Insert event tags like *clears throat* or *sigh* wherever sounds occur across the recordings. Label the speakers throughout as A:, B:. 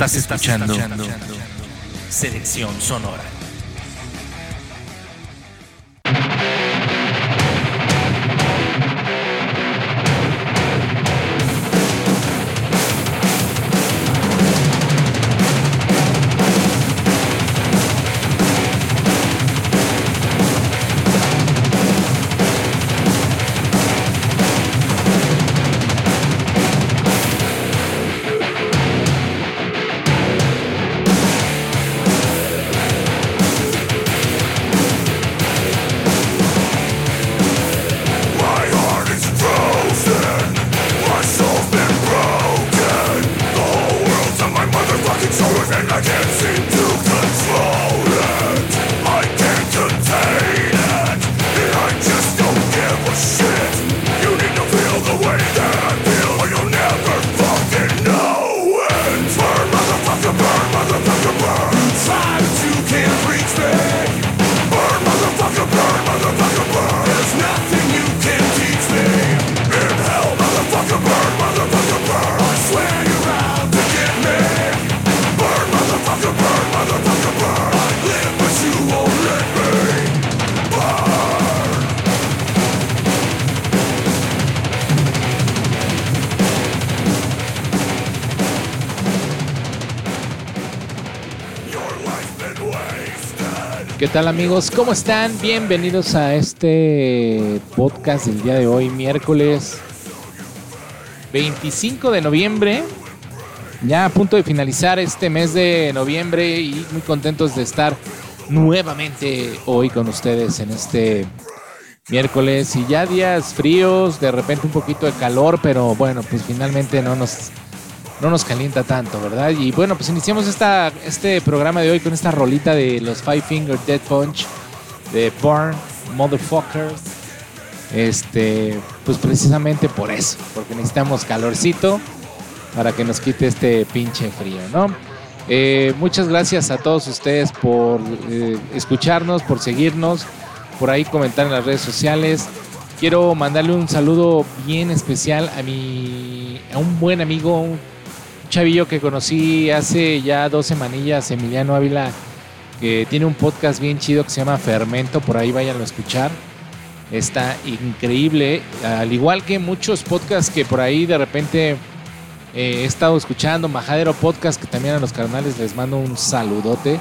A: Estás escuchando Selección Sonora.
B: Tal amigos? ¿Cómo están? Bienvenidos a este podcast del día de hoy, miércoles 25 de noviembre. Ya a punto de finalizar este mes de noviembre y muy contentos de estar nuevamente hoy con ustedes en este miércoles y ya días fríos, de repente un poquito de calor, pero bueno, pues finalmente no nos no nos calienta tanto, ¿verdad? Y bueno, pues iniciamos esta, este programa de hoy con esta rolita de los Five Finger Dead Punch de Born Motherfuckers. Este, pues precisamente por eso, porque necesitamos calorcito para que nos quite este pinche frío, ¿no? Eh, muchas gracias a todos ustedes por eh, escucharnos, por seguirnos, por ahí comentar en las redes sociales. Quiero mandarle un saludo bien especial a mi, a un buen amigo, chavillo que conocí hace ya dos semanillas, Emiliano Ávila, que tiene un podcast bien chido que se llama Fermento, por ahí váyanlo a escuchar. Está increíble, al igual que muchos podcasts que por ahí de repente eh, he estado escuchando, Majadero Podcast, que también a los carnales les mando un saludote.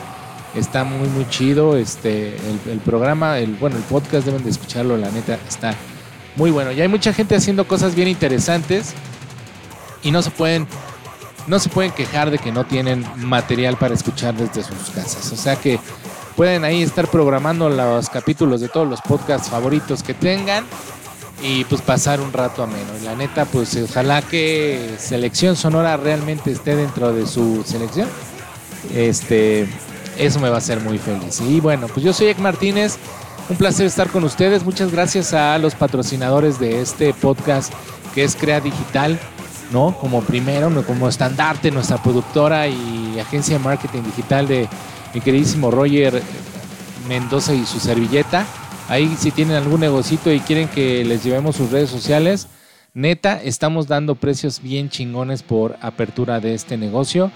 B: Está muy, muy chido. Este, el, el programa, el, bueno, el podcast deben de escucharlo, la neta, está muy bueno. Y hay mucha gente haciendo cosas bien interesantes y no se pueden no se pueden quejar de que no tienen material para escuchar desde sus casas. O sea que pueden ahí estar programando los capítulos de todos los podcasts favoritos que tengan y pues pasar un rato ameno. Y la neta, pues ojalá que Selección Sonora realmente esté dentro de su selección. Este, eso me va a hacer muy feliz. Y bueno, pues yo soy Ek Martínez. Un placer estar con ustedes. Muchas gracias a los patrocinadores de este podcast que es Crea Digital. ¿No? Como primero, como estandarte, nuestra productora y agencia de marketing digital de mi queridísimo Roger Mendoza y su servilleta. Ahí si tienen algún negocito y quieren que les llevemos sus redes sociales, neta, estamos dando precios bien chingones por apertura de este negocio.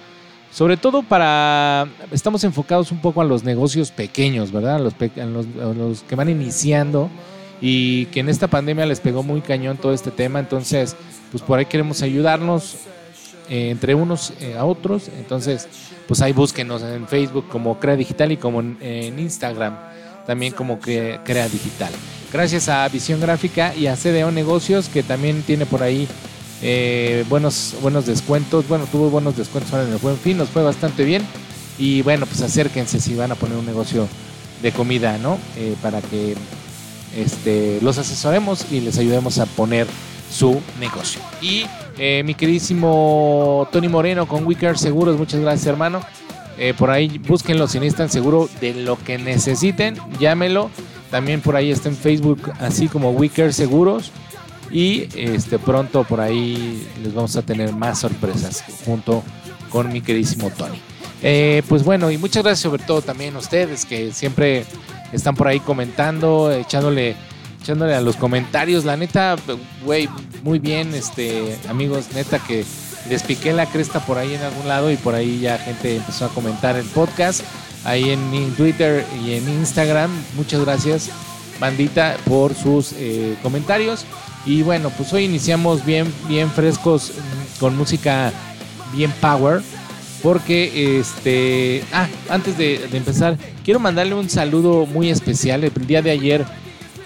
B: Sobre todo para, estamos enfocados un poco a los negocios pequeños, ¿verdad? Los, a los que van iniciando y que en esta pandemia les pegó muy cañón todo este tema. Entonces, pues por ahí queremos ayudarnos eh, entre unos eh, a otros. Entonces, pues ahí búsquenos en Facebook como Crea Digital y como en, Instagram también como Crea, Crea, Digital. Gracias a Visión Gráfica y a CDO Negocios que también tiene por ahí eh, buenos, buenos descuentos. Bueno, tuvo buenos descuentos ahora en el Buen Fin, nos fue bastante bien. Y bueno, pues acérquense si van a poner un negocio de comida, ¿no? para que este, los asesoremos y les ayudemos a poner su negocio. Y eh, mi queridísimo Tony Moreno con Wicker Seguros, muchas gracias hermano. Eh, por ahí búsquenlo si necesitan seguro de lo que necesiten, llámelo. También por ahí está en Facebook, así como Wicker Seguros. Y este pronto por ahí les vamos a tener más sorpresas junto con mi queridísimo Tony. Eh, pues bueno, y muchas gracias sobre todo también a ustedes que siempre están por ahí comentando, echándole echándole a los comentarios. La neta, güey, muy bien, este, amigos, neta que les piqué la cresta por ahí en algún lado y por ahí ya gente empezó a comentar el podcast. Ahí en, Twitter y en Instagram. Muchas gracias, bandita, por sus eh, comentarios. Y bueno, pues hoy iniciamos bien, bien frescos mm, con música bien power. Porque este. Ah, antes de, empezar, quiero mandarle un saludo muy especial. El día de ayer,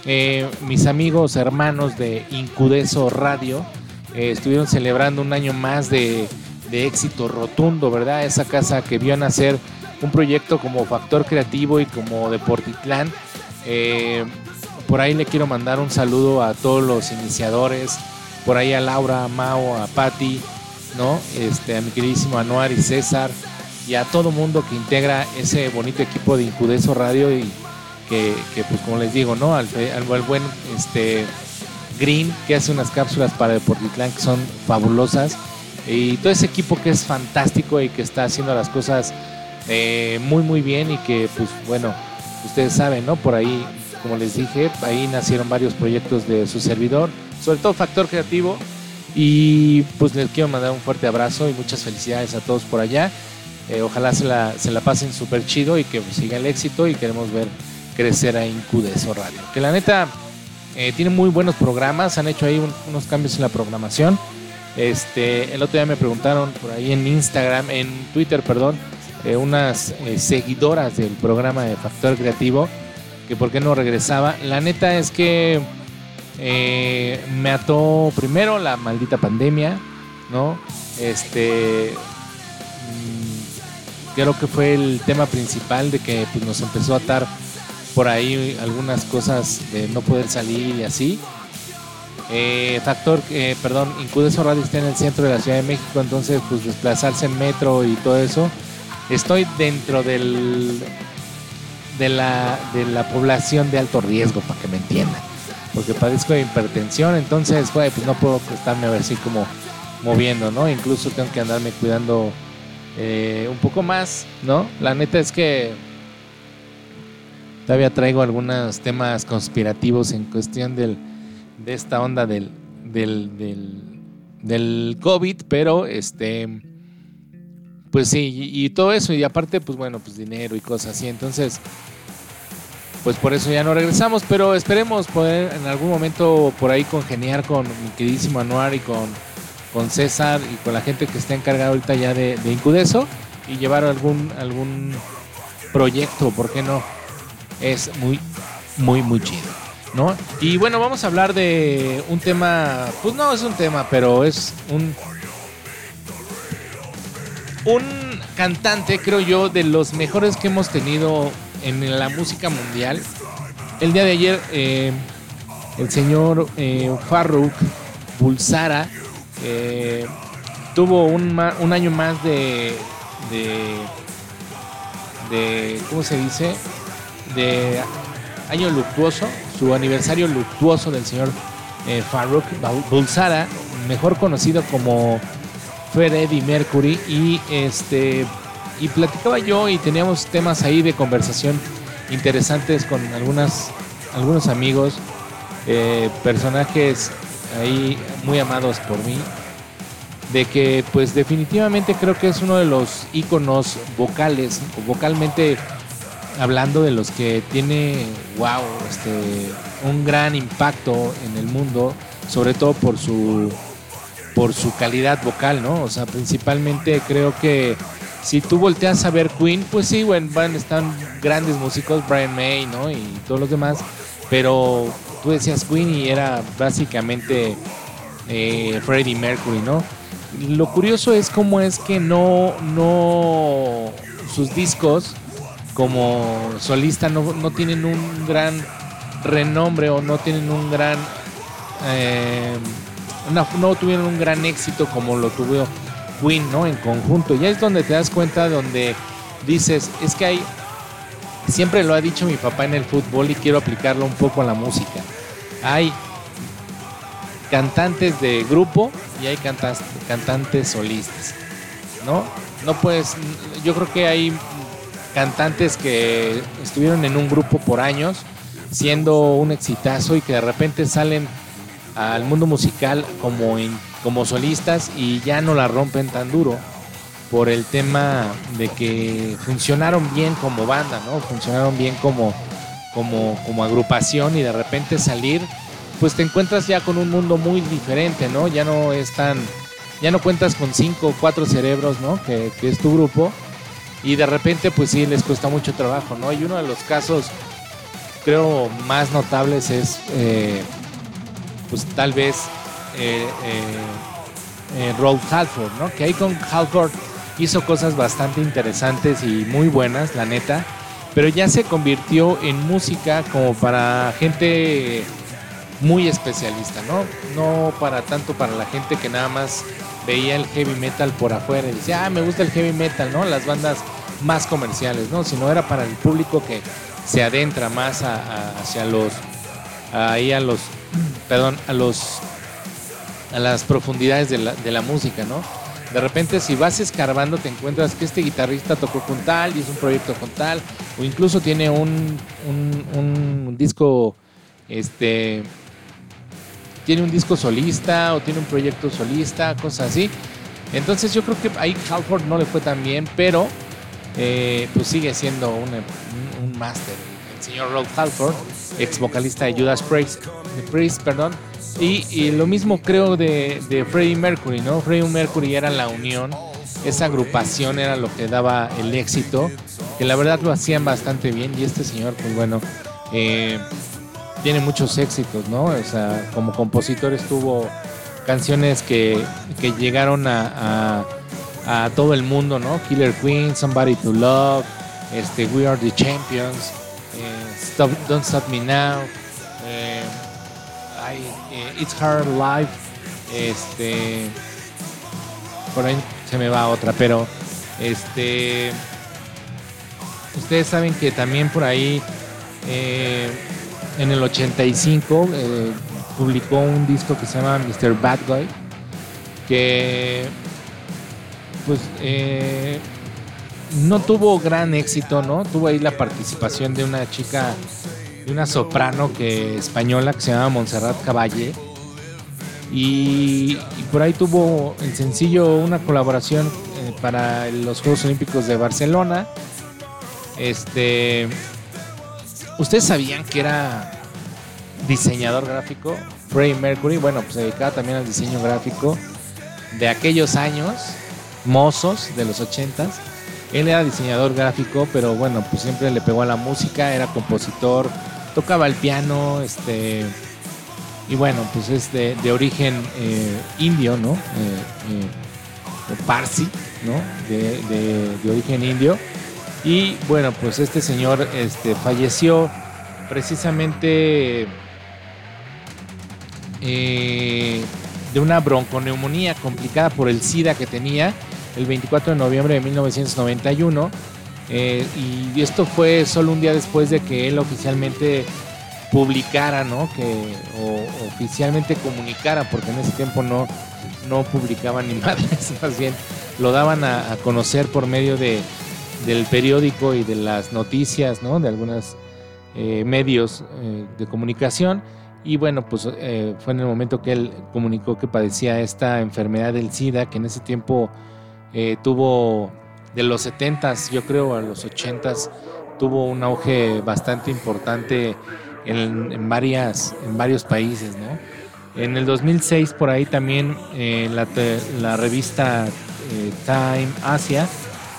B: eh, mis amigos, hermanos de Incudeso Radio eh, estuvieron celebrando un año más de, éxito rotundo, ¿verdad? Esa casa que vio nacer un proyecto como Factor Creativo y como Deportitlán. Eh, por ahí le quiero mandar un saludo a todos los iniciadores, por ahí a Laura, a Mao, a Patti, Este, a mi queridísimo Anuar y César y a todo mundo que integra ese bonito equipo de Incudeso Radio y que, pues como les digo, ¿no? Al, al buen este, Green, que hace unas cápsulas para Deportitlán que son fabulosas. Y todo ese equipo que es fantástico y que está haciendo las cosas eh, muy, muy bien y que, pues bueno, ustedes saben, ¿no? Por ahí, como les dije, ahí nacieron varios proyectos de su servidor, sobre todo Factor Creativo. Y pues les quiero mandar un fuerte abrazo y muchas felicidades a todos por allá. Eh, ojalá se la, se la pasen súper chido y que siga el éxito y queremos ver crecer a Incudeso Radio. Que la neta, eh, tiene muy buenos programas, han hecho ahí unos cambios en la programación. Este, el otro día me preguntaron por ahí en Instagram, en Twitter, perdón, eh, unas seguidoras del programa de Factor Creativo, que por qué no regresaba. La neta es que me ató primero la maldita pandemia, ¿no? Este, mm, creo que fue el tema principal de que pues, nos empezó a atar por ahí algunas cosas de no poder salir y así. Eh, factor, eh, perdón, Incudeso Radio está en el centro de la Ciudad de México, entonces pues desplazarse en metro y todo eso. Estoy dentro del de la, de la población de alto riesgo, para que me entiendan. Porque padezco de hipertensión, entonces pues no puedo estarme a ver así como moviendo, ¿no? Incluso tengo que andarme cuidando eh, un poco más, ¿no? La neta es que Todavía traigo algunos temas conspirativos en cuestión del, de esta onda del, del, del, COVID, pero este, pues sí, y, todo eso, y aparte, pues bueno, pues dinero y cosas así. Entonces, pues por eso ya no regresamos, pero esperemos poder en algún momento por ahí congeniar con mi queridísimo Anuar y con, con César y con la gente que está encargada ahorita ya de, de Incudeso y llevar algún, algún proyecto, ¿por qué no? es muy, muy, muy chido. ¿no? Y bueno, vamos a hablar de un tema, pues no es un tema, pero es un, un cantante, creo yo, de los mejores que hemos tenido en la música mundial. El día de ayer, eh, el señor eh, Farruk Bulsara eh, tuvo un, un, año más de, de, ¿cómo se dice? de año luctuoso, su aniversario luctuoso del señor eh, Farouk Bulsara, mejor conocido como Freddie Mercury, y este y platicaba yo y teníamos temas ahí de conversación interesantes con algunas algunos amigos, eh, personajes ahí muy amados por mí, de que pues definitivamente creo que es uno de los íconos vocales, vocalmente hablando de los que tiene, wow, este, un gran impacto en el mundo, sobre todo por su, por su calidad vocal, ¿no? O sea, principalmente creo que si tú volteas a ver Queen, pues sí, bueno, van, están grandes músicos, Brian May, ¿no? Y todos los demás, pero tú decías Queen y era básicamente eh, Freddie Mercury, ¿no? Lo curioso es cómo es que no, no, sus discos como solista no, tienen un gran renombre o no tienen un gran eh, no, tuvieron un gran éxito como lo tuvo Queen no en conjunto. Ya es donde te das cuenta donde dices es que hay siempre lo ha dicho mi papá en el fútbol y quiero aplicarlo un poco a la música. Hay cantantes de grupo y hay cantantes, solistas no no puedes yo creo que hay cantantes que estuvieron en un grupo por años, siendo un exitazo y que de repente salen al mundo musical como, como solistas y ya no la rompen tan duro por el tema de que funcionaron bien como banda, ¿no? Funcionaron bien como, como, como agrupación y de repente salir, pues te encuentras ya con un mundo muy diferente, ¿no? Ya no es tan, ya no cuentas con cinco o cuatro cerebros, ¿no? Que, es tu grupo y de repente pues sí les cuesta mucho trabajo, ¿no? Y uno de los casos creo más notables es eh, pues tal vez eh, eh, Rolf Halford, ¿no? Que ahí con Halford hizo cosas bastante interesantes y muy buenas, la neta, pero ya se convirtió en música como para gente muy especialista, ¿no? No para tanto para la gente que nada más veía el heavy metal por afuera y decía, ah, me gusta el heavy metal, ¿no? Las bandas más comerciales, ¿no? Sino era para el público que se adentra más hacia los, ahí a los, perdón, a los, a las profundidades de la, música, ¿no? De repente si vas escarbando te encuentras que este guitarrista tocó con tal y es un proyecto con tal, o incluso tiene un, un, disco, este, tiene un disco solista o tiene un proyecto solista, cosas así. Entonces yo creo que ahí Halford no le fue tan bien, pero eh, pues sigue siendo un, un, máster. El señor Rob Halford, ex vocalista de Judas Priest, Priest perdón, y, lo mismo creo de, Freddie Mercury, ¿no? Freddie Mercury era la unión, esa agrupación era lo que daba el éxito, que la verdad lo hacían bastante bien y este señor, pues bueno, eh, tiene muchos éxitos, ¿no? O sea, como compositor estuvo canciones que, llegaron a, todo el mundo, ¿no? Killer Queen, Somebody to Love, este, We Are the Champions, eh, Don't Stop Me Now. Eh, eh, It's Hard Life, este, por ahí se me va otra, pero este, ustedes saben que también por ahí eh, en el 85 eh, publicó un disco que se llama Mr. Bad Guy, que pues no tuvo gran éxito, ¿no? Tuvo ahí la participación de una chica una soprano que española que se llama Montserrat Caballe. Y, por ahí tuvo el sencillo una colaboración eh, para los Juegos Olímpicos de Barcelona. Este, ¿Ustedes sabían que era diseñador gráfico? Freddie Mercury, bueno, pues se dedicaba también al diseño gráfico de aquellos años mozos de los ochentas. Él era diseñador gráfico, pero bueno, pues siempre le pegó a la música, era compositor, tocaba el piano, este, y bueno, pues es de, origen eh, indio, ¿no? Eh, eh, parsi, ¿no? De, origen indio. Y bueno, pues este señor este, falleció precisamente de una bronconeumonía complicada por el SIDA que tenía el 24 de noviembre de 1991 eh, y esto fue solo un día después de que él oficialmente publicara, ¿no? Que, o, oficialmente comunicara, porque en ese tiempo no, no publicaban ni *laughs* madres, más bien lo daban a, conocer por medio de, del periódico y de las noticias, ¿no? De algunos eh, medios eh, de comunicación. Y bueno, pues fue en el momento que él comunicó que padecía esta enfermedad del SIDA, que en ese tiempo tuvo de los 70s, yo creo, a los 80s, tuvo un auge bastante importante en, varias, en varios países. En el 2006, por ahí también eh, la, revista eh, Time Asia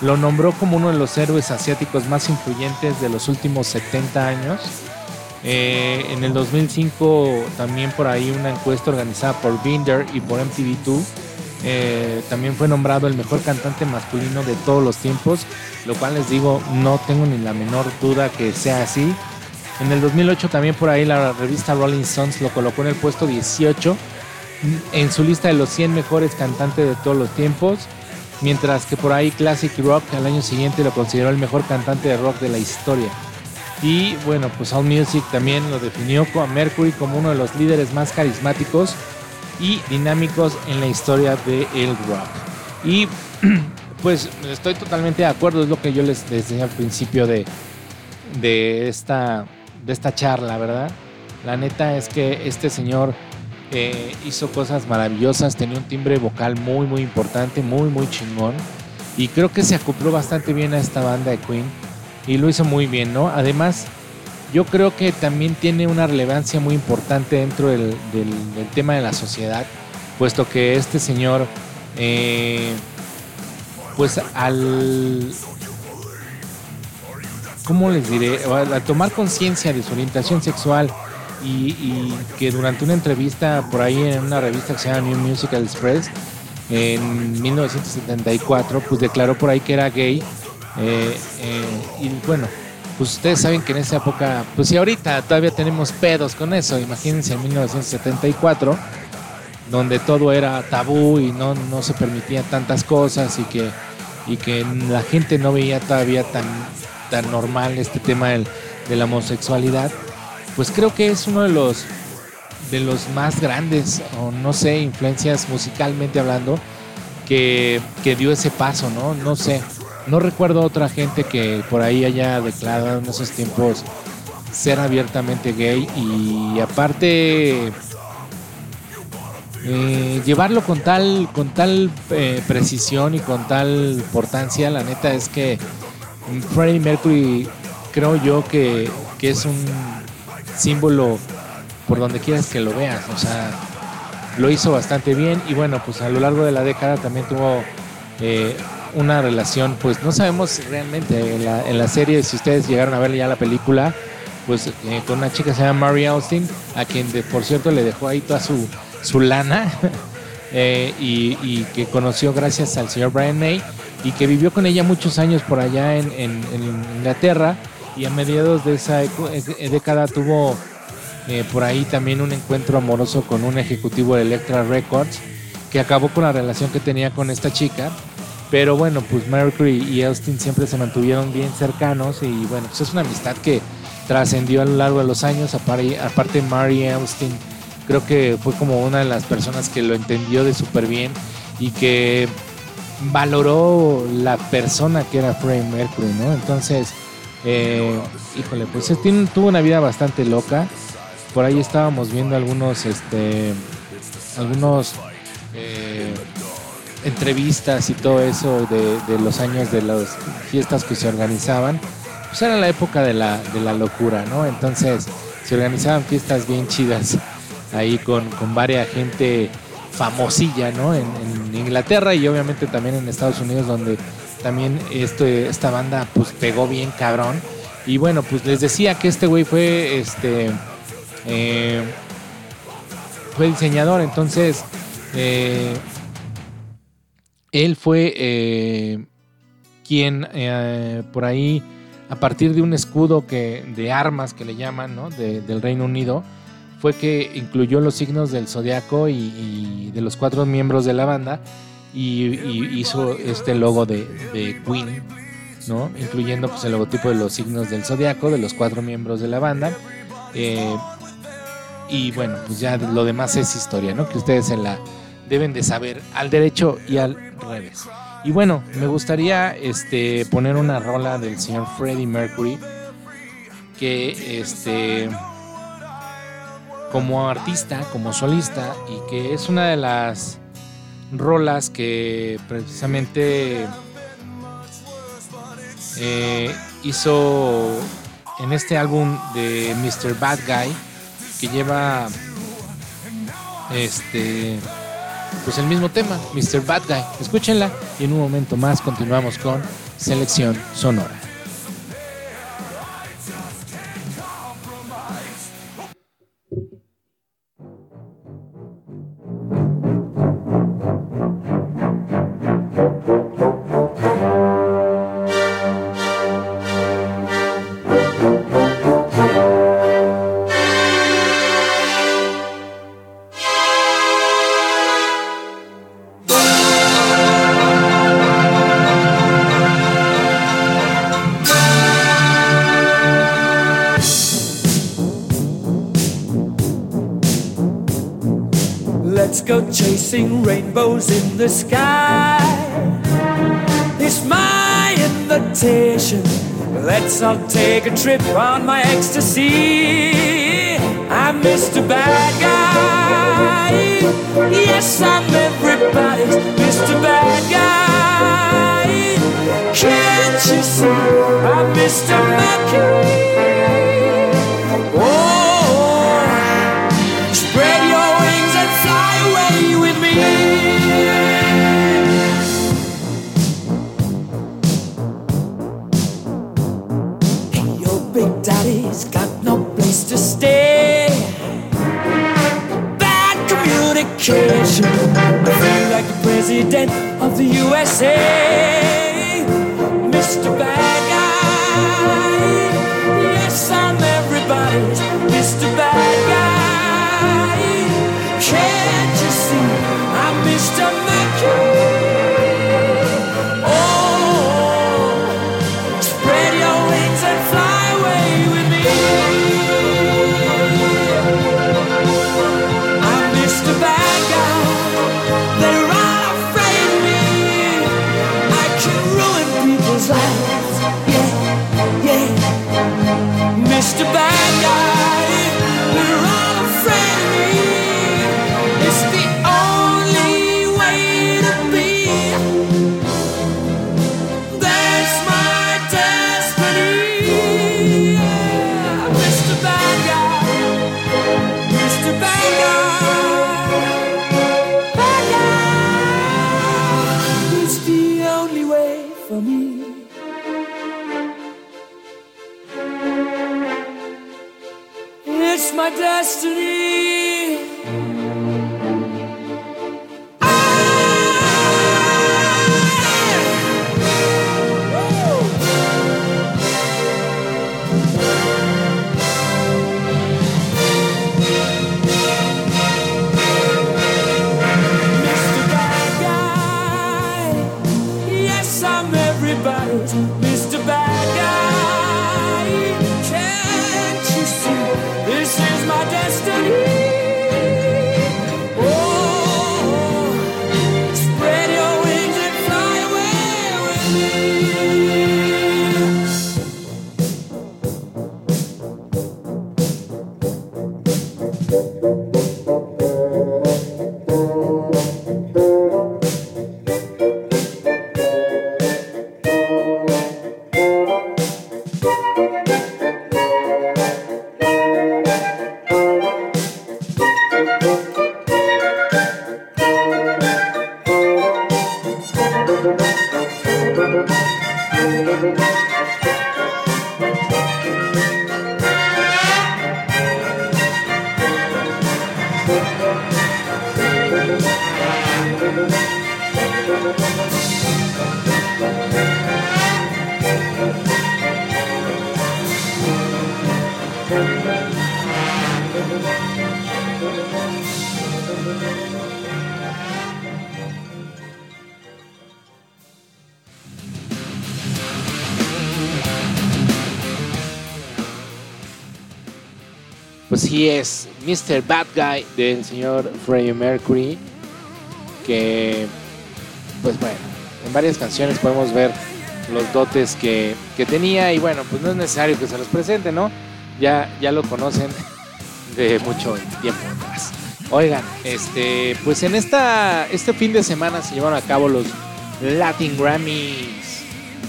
B: lo nombró como uno de los héroes asiáticos más influyentes de los últimos 70 años. Eh, en el 2005 también por ahí una encuesta organizada por Binder y por MTV2 eh, también fue nombrado el mejor cantante masculino de todos los tiempos, lo cual les digo, no tengo ni la menor duda que sea así. En el 2008 también por ahí la revista Rolling Stones lo colocó en el puesto 18 en su lista de los 100 mejores cantantes de todos los tiempos, mientras que por ahí Classic Rock al año siguiente lo consideró el mejor cantante de rock de la historia. Y bueno, pues All Music también lo definió a Mercury como uno de los líderes más carismáticos y dinámicos en la historia de el rock. Y *clears throat* pues estoy totalmente de acuerdo, es lo que yo les decía al principio de, de, esta, de esta charla, ¿verdad? La neta es que este señor eh, hizo cosas maravillosas, tenía un timbre vocal muy, muy importante, muy, muy chingón. Y creo que se acopló bastante bien a esta banda de Queen y lo hizo muy bien, ¿no? Además, yo creo que también tiene una relevancia muy importante dentro del, tema de la sociedad, puesto que este señor, eh, pues al, ¿cómo les diré? Al tomar conciencia de su orientación sexual y, que durante una entrevista por ahí en una revista que se llama New Musical Express en 1974, pues declaró por ahí que era gay. Eh, eh, y bueno, pues ustedes saben que en esa época, pues si ahorita todavía tenemos pedos con eso, imagínense en 1974, donde todo era tabú y no, no se permitían tantas cosas y que, y que la gente no veía todavía tan, tan normal este tema de la homosexualidad, pues creo que es uno de los, de los más grandes, o no sé, influencias musicalmente hablando, que, que dio ese paso, ¿no? No sé. No recuerdo otra gente que por ahí haya declarado en esos tiempos ser abiertamente gay y aparte eh, llevarlo con tal con tal eh, precisión y con tal importancia la neta es que Freddie Mercury creo yo que, es un símbolo por donde quieras que lo veas o sea lo hizo bastante bien y bueno pues a lo largo de la década también tuvo eh, una relación, pues no sabemos realmente en la, en la serie, si ustedes llegaron a ver ya la película, pues eh, con una chica que se llama Mary Austin, a quien de, por cierto le dejó ahí toda su, su lana *laughs* eh, y, que conoció gracias al señor Brian May y que vivió con ella muchos años por allá en, en, Inglaterra y a mediados de esa eh, década tuvo por ahí también un encuentro amoroso con un ejecutivo de Electra Records que acabó con la relación que tenía con esta chica pero bueno, pues Mercury y Austin siempre se mantuvieron bien cercanos y bueno, pues es una amistad que trascendió a lo largo de los años. Aparte, Mary Austin creo que fue como una de las personas que lo entendió de súper bien y que valoró la persona que era Freddie Mercury, ¿no? Entonces, eh, híjole, pues tuvo una vida bastante loca. Por ahí estábamos viendo algunos, este, algunos eh, entrevistas y todo eso de, los años de las fiestas que se organizaban, pues era la época de la, de la locura, ¿no? Entonces se organizaban fiestas bien chidas ahí con, con varias gente famosilla, ¿no? En, Inglaterra y obviamente también en Estados Unidos donde también este, esta banda pues pegó bien cabrón. Y bueno, pues les decía que este güey fue este eh, fue diseñador, entonces eh, él fue eh, quien eh, por ahí, a partir de un escudo que, de armas que le llaman, ¿no? del Reino Unido, fue que incluyó los signos del zodiaco y, de los cuatro miembros de la banda y, hizo este logo de, Queen, ¿no? incluyendo pues, el logotipo de los signos del zodiaco de los cuatro miembros de la banda. Eh, y bueno, pues ya lo demás es historia, ¿no? Que ustedes en la, deben de saber al derecho y al revés. Y bueno, me gustaría este, poner una rola del señor Freddie Mercury que este como artista, como solista y que es una de las rolas que precisamente eh, hizo en este álbum de Mr. Bad Guy que lleva este pues el mismo tema, Mr. Bad Guy. Escúchenla y en un momento más continuamos con Selección Sonora.
C: Rainbows in the sky. It's my invitation. Let's all take a trip on my ecstasy. I'm Mr. Bad Guy. Yes, I'm everybody's Mr. Bad Guy. Can't you see? I'm Mr. Mercury. To stay. Bad communication. I feel like the president of the USA. Mr. Bad Guy
B: del señor Freddie Mercury. Que, pues bueno, en varias canciones podemos ver los dotes que, que tenía. Y bueno, pues no es necesario que se los presente, ¿no? Ya, ya lo conocen *laughs* de mucho tiempo atrás. Oigan, este, pues en esta, este fin de semana se llevaron a cabo los Latin Grammys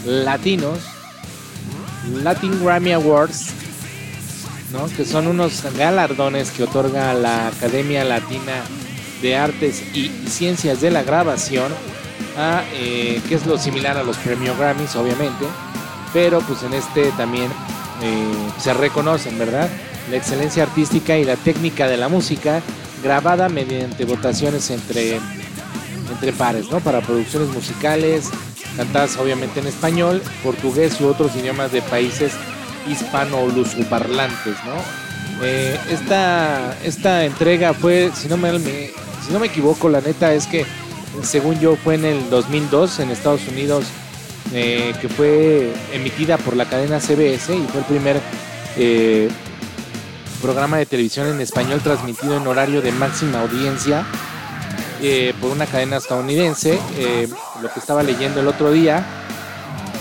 B: latinos. Latin Grammy Awards ¿no? que son unos galardones que otorga la Academia Latina de Artes y Ciencias de la Grabación, eh, que es lo similar a los premios Grammys, obviamente, pero pues en este también eh, se reconocen, ¿verdad? La excelencia artística y la técnica de la música grabada mediante votaciones entre, entre pares, ¿no? Para producciones musicales, cantadas obviamente en español, portugués u otros idiomas de países hispano-lusoparlantes, ¿no? Eh, esta, esta entrega fue, si no me, si no me equivoco, la neta es que según yo fue en el 2002 en Estados Unidos eh, que fue emitida por la cadena CBS y fue el primer eh, programa de televisión en español transmitido en horario de máxima audiencia por una cadena estadounidense, lo que estaba leyendo el otro día.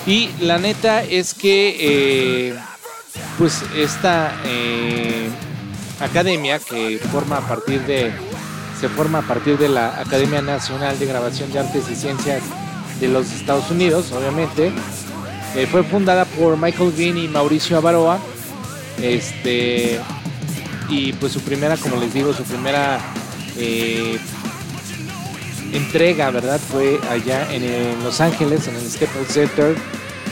B: Y la neta es que, pues esta, eh, academia que forma a partir de se forma a partir de la Academia Nacional de Grabación de Artes y Ciencias de los Estados Unidos, obviamente. Eh, fue fundada por Michael Green y Mauricio Avaroa. Este, y pues su primera, como les digo, su primera eh, entrega, ¿verdad? Fue allá en, Los Ángeles, en el Staples Center,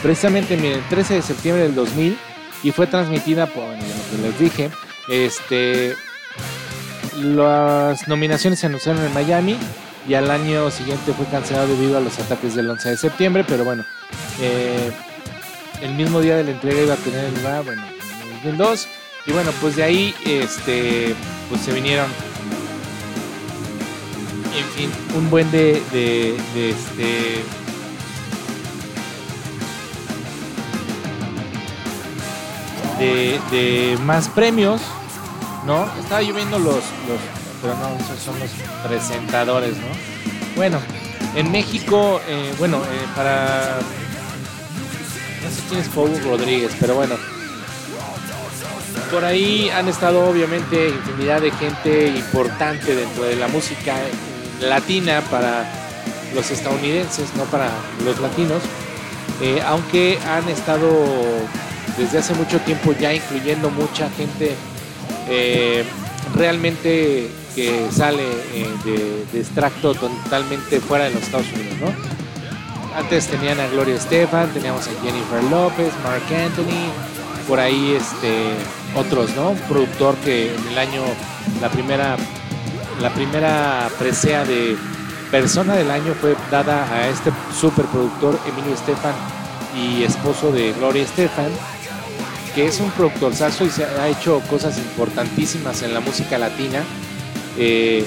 B: precisamente miren, el 13 de septiembre del 2000 y fue transmitida por, lo que les dije, este, las nominaciones se anunciaron en Miami y al año siguiente fue cancelado debido a los ataques del 11 de septiembre, pero bueno, eh, el mismo día de la entrega iba a tener lugar, bueno, en el 2002 y bueno, pues de ahí, este, pues se vinieron, en fin, un buen de, de, de este de, más premios, ¿no? Estaba lloviendo los, los, pero no, esos son los presentadores, ¿no? Bueno, en México, eh, bueno, eh, para, no sé quién es Paul Rodríguez, pero bueno, por ahí han estado obviamente infinidad de gente importante dentro de la música latina para los estadounidenses, no para los latinos, eh, aunque han estado desde hace mucho tiempo ya incluyendo mucha gente eh, realmente que sale eh, de, de, extracto totalmente fuera de los Estados Unidos, ¿no? Antes tenían a Gloria Estefan, teníamos a Jennifer López, Mark Anthony, por ahí este, otros, ¿no? Un productor que en el año, la primera, la primera presea de persona del año fue dada a este superproductor Emilio Estefan y esposo de Gloria Estefan que es un productorzazo y se ha hecho cosas importantísimas en la música latina. Eh,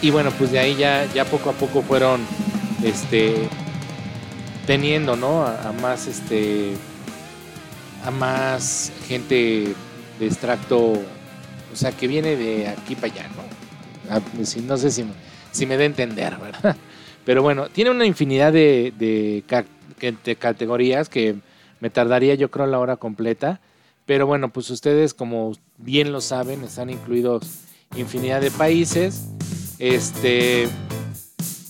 B: y bueno, pues de ahí ya, ya poco a poco fueron este, teniendo, ¿no? A, más este a más gente de extracto, o sea, que viene de aquí para allá, ¿no? A, si, no sé si, me da a entender, ¿verdad? *laughs* Pero bueno, tiene una infinidad de, de categorías que me tardaría yo creo la hora completa. Pero bueno, pues ustedes como bien lo saben, están incluidos infinidad de países. Este,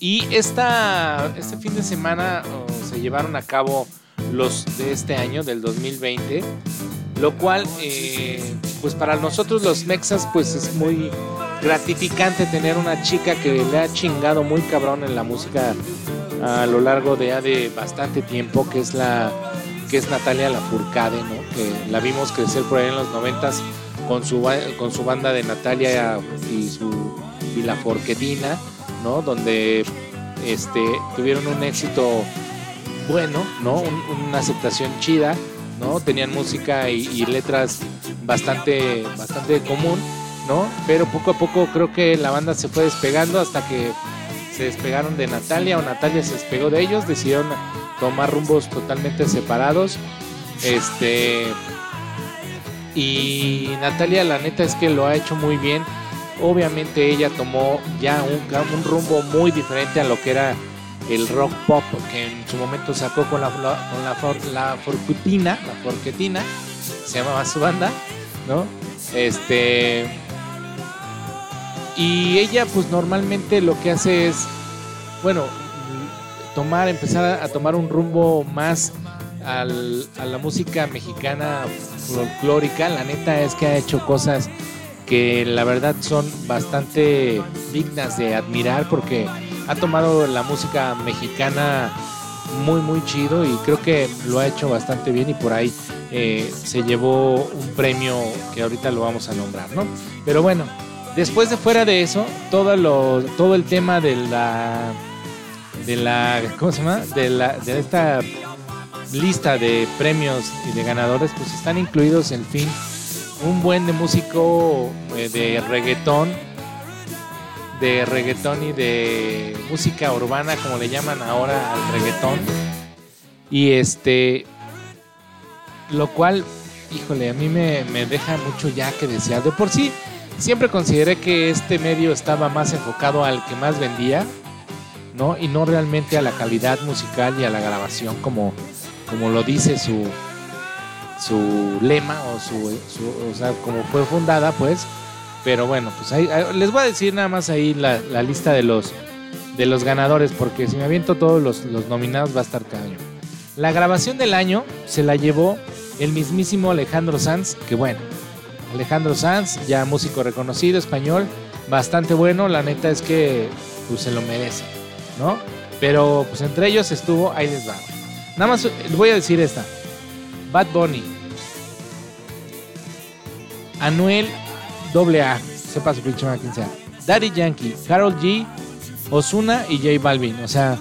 B: y esta, este fin de semana oh, se llevaron a cabo los de este año, del 2020. Lo cual, eh, pues para nosotros los mexas, pues es muy gratificante tener una chica que le ha chingado muy cabrón en la música a lo largo de, de bastante tiempo, que es la que es Natalia Lafourcade, ¿no? que la vimos crecer por ahí en los noventas con su, con su banda de Natalia y, su, y la Forquetina, ¿no? donde este, tuvieron un éxito bueno, ¿no? una aceptación chida, ¿no? tenían música y, letras bastante, bastante común, ¿no? pero poco a poco creo que la banda se fue despegando hasta que se despegaron de Natalia o Natalia se despegó de ellos, decidieron tomar rumbos totalmente separados. Este y Natalia la neta es que lo ha hecho muy bien. Obviamente ella tomó ya un, un rumbo muy diferente a lo que era el rock pop que en su momento sacó con la, con la, for, la forquetina, la forquetina, se llamaba su banda, ¿no? Este y ella pues normalmente lo que hace es, bueno, tomar, empezar a tomar un rumbo más al, a la música mexicana folclórica. La neta es que ha hecho cosas que la verdad son bastante dignas de admirar porque ha tomado la música mexicana muy muy chido y creo que lo ha hecho bastante bien y por ahí eh, se llevó un premio que ahorita lo vamos a nombrar, ¿no? Pero bueno, después de fuera de eso, todo, lo, todo el tema de la de la ¿cómo se llama? De la de esta lista de premios y de ganadores, pues están incluidos en fin un buen de músico eh, de reggaetón, de reggaetón y de música urbana, como le llaman ahora al reggaetón. Y este, lo cual, híjole, a mí me, me deja mucho ya que desear. De por sí, siempre consideré que este medio estaba más enfocado al que más vendía, ¿no? Y no realmente a la calidad musical y a la grabación como, como lo dice su, su lema o su, o sea, como fue fundada, pues. Pero bueno, pues les voy a decir nada más ahí la, la lista de los, de los ganadores, porque si me aviento todos los, los nominados va a estar caño. La grabación del año se la llevó el mismísimo Alejandro Sanz, que bueno, Alejandro Sanz, ya músico reconocido, español, bastante bueno, la neta es que pues se lo merece, ¿no? Pero pues entre ellos estuvo, ahí les. Nada más les voy a decir esta. Bad Bunny. Anuel AA, sepa su pinche quién sea. Daddy Yankee, Carol G, Osuna y J Balvin. O sea,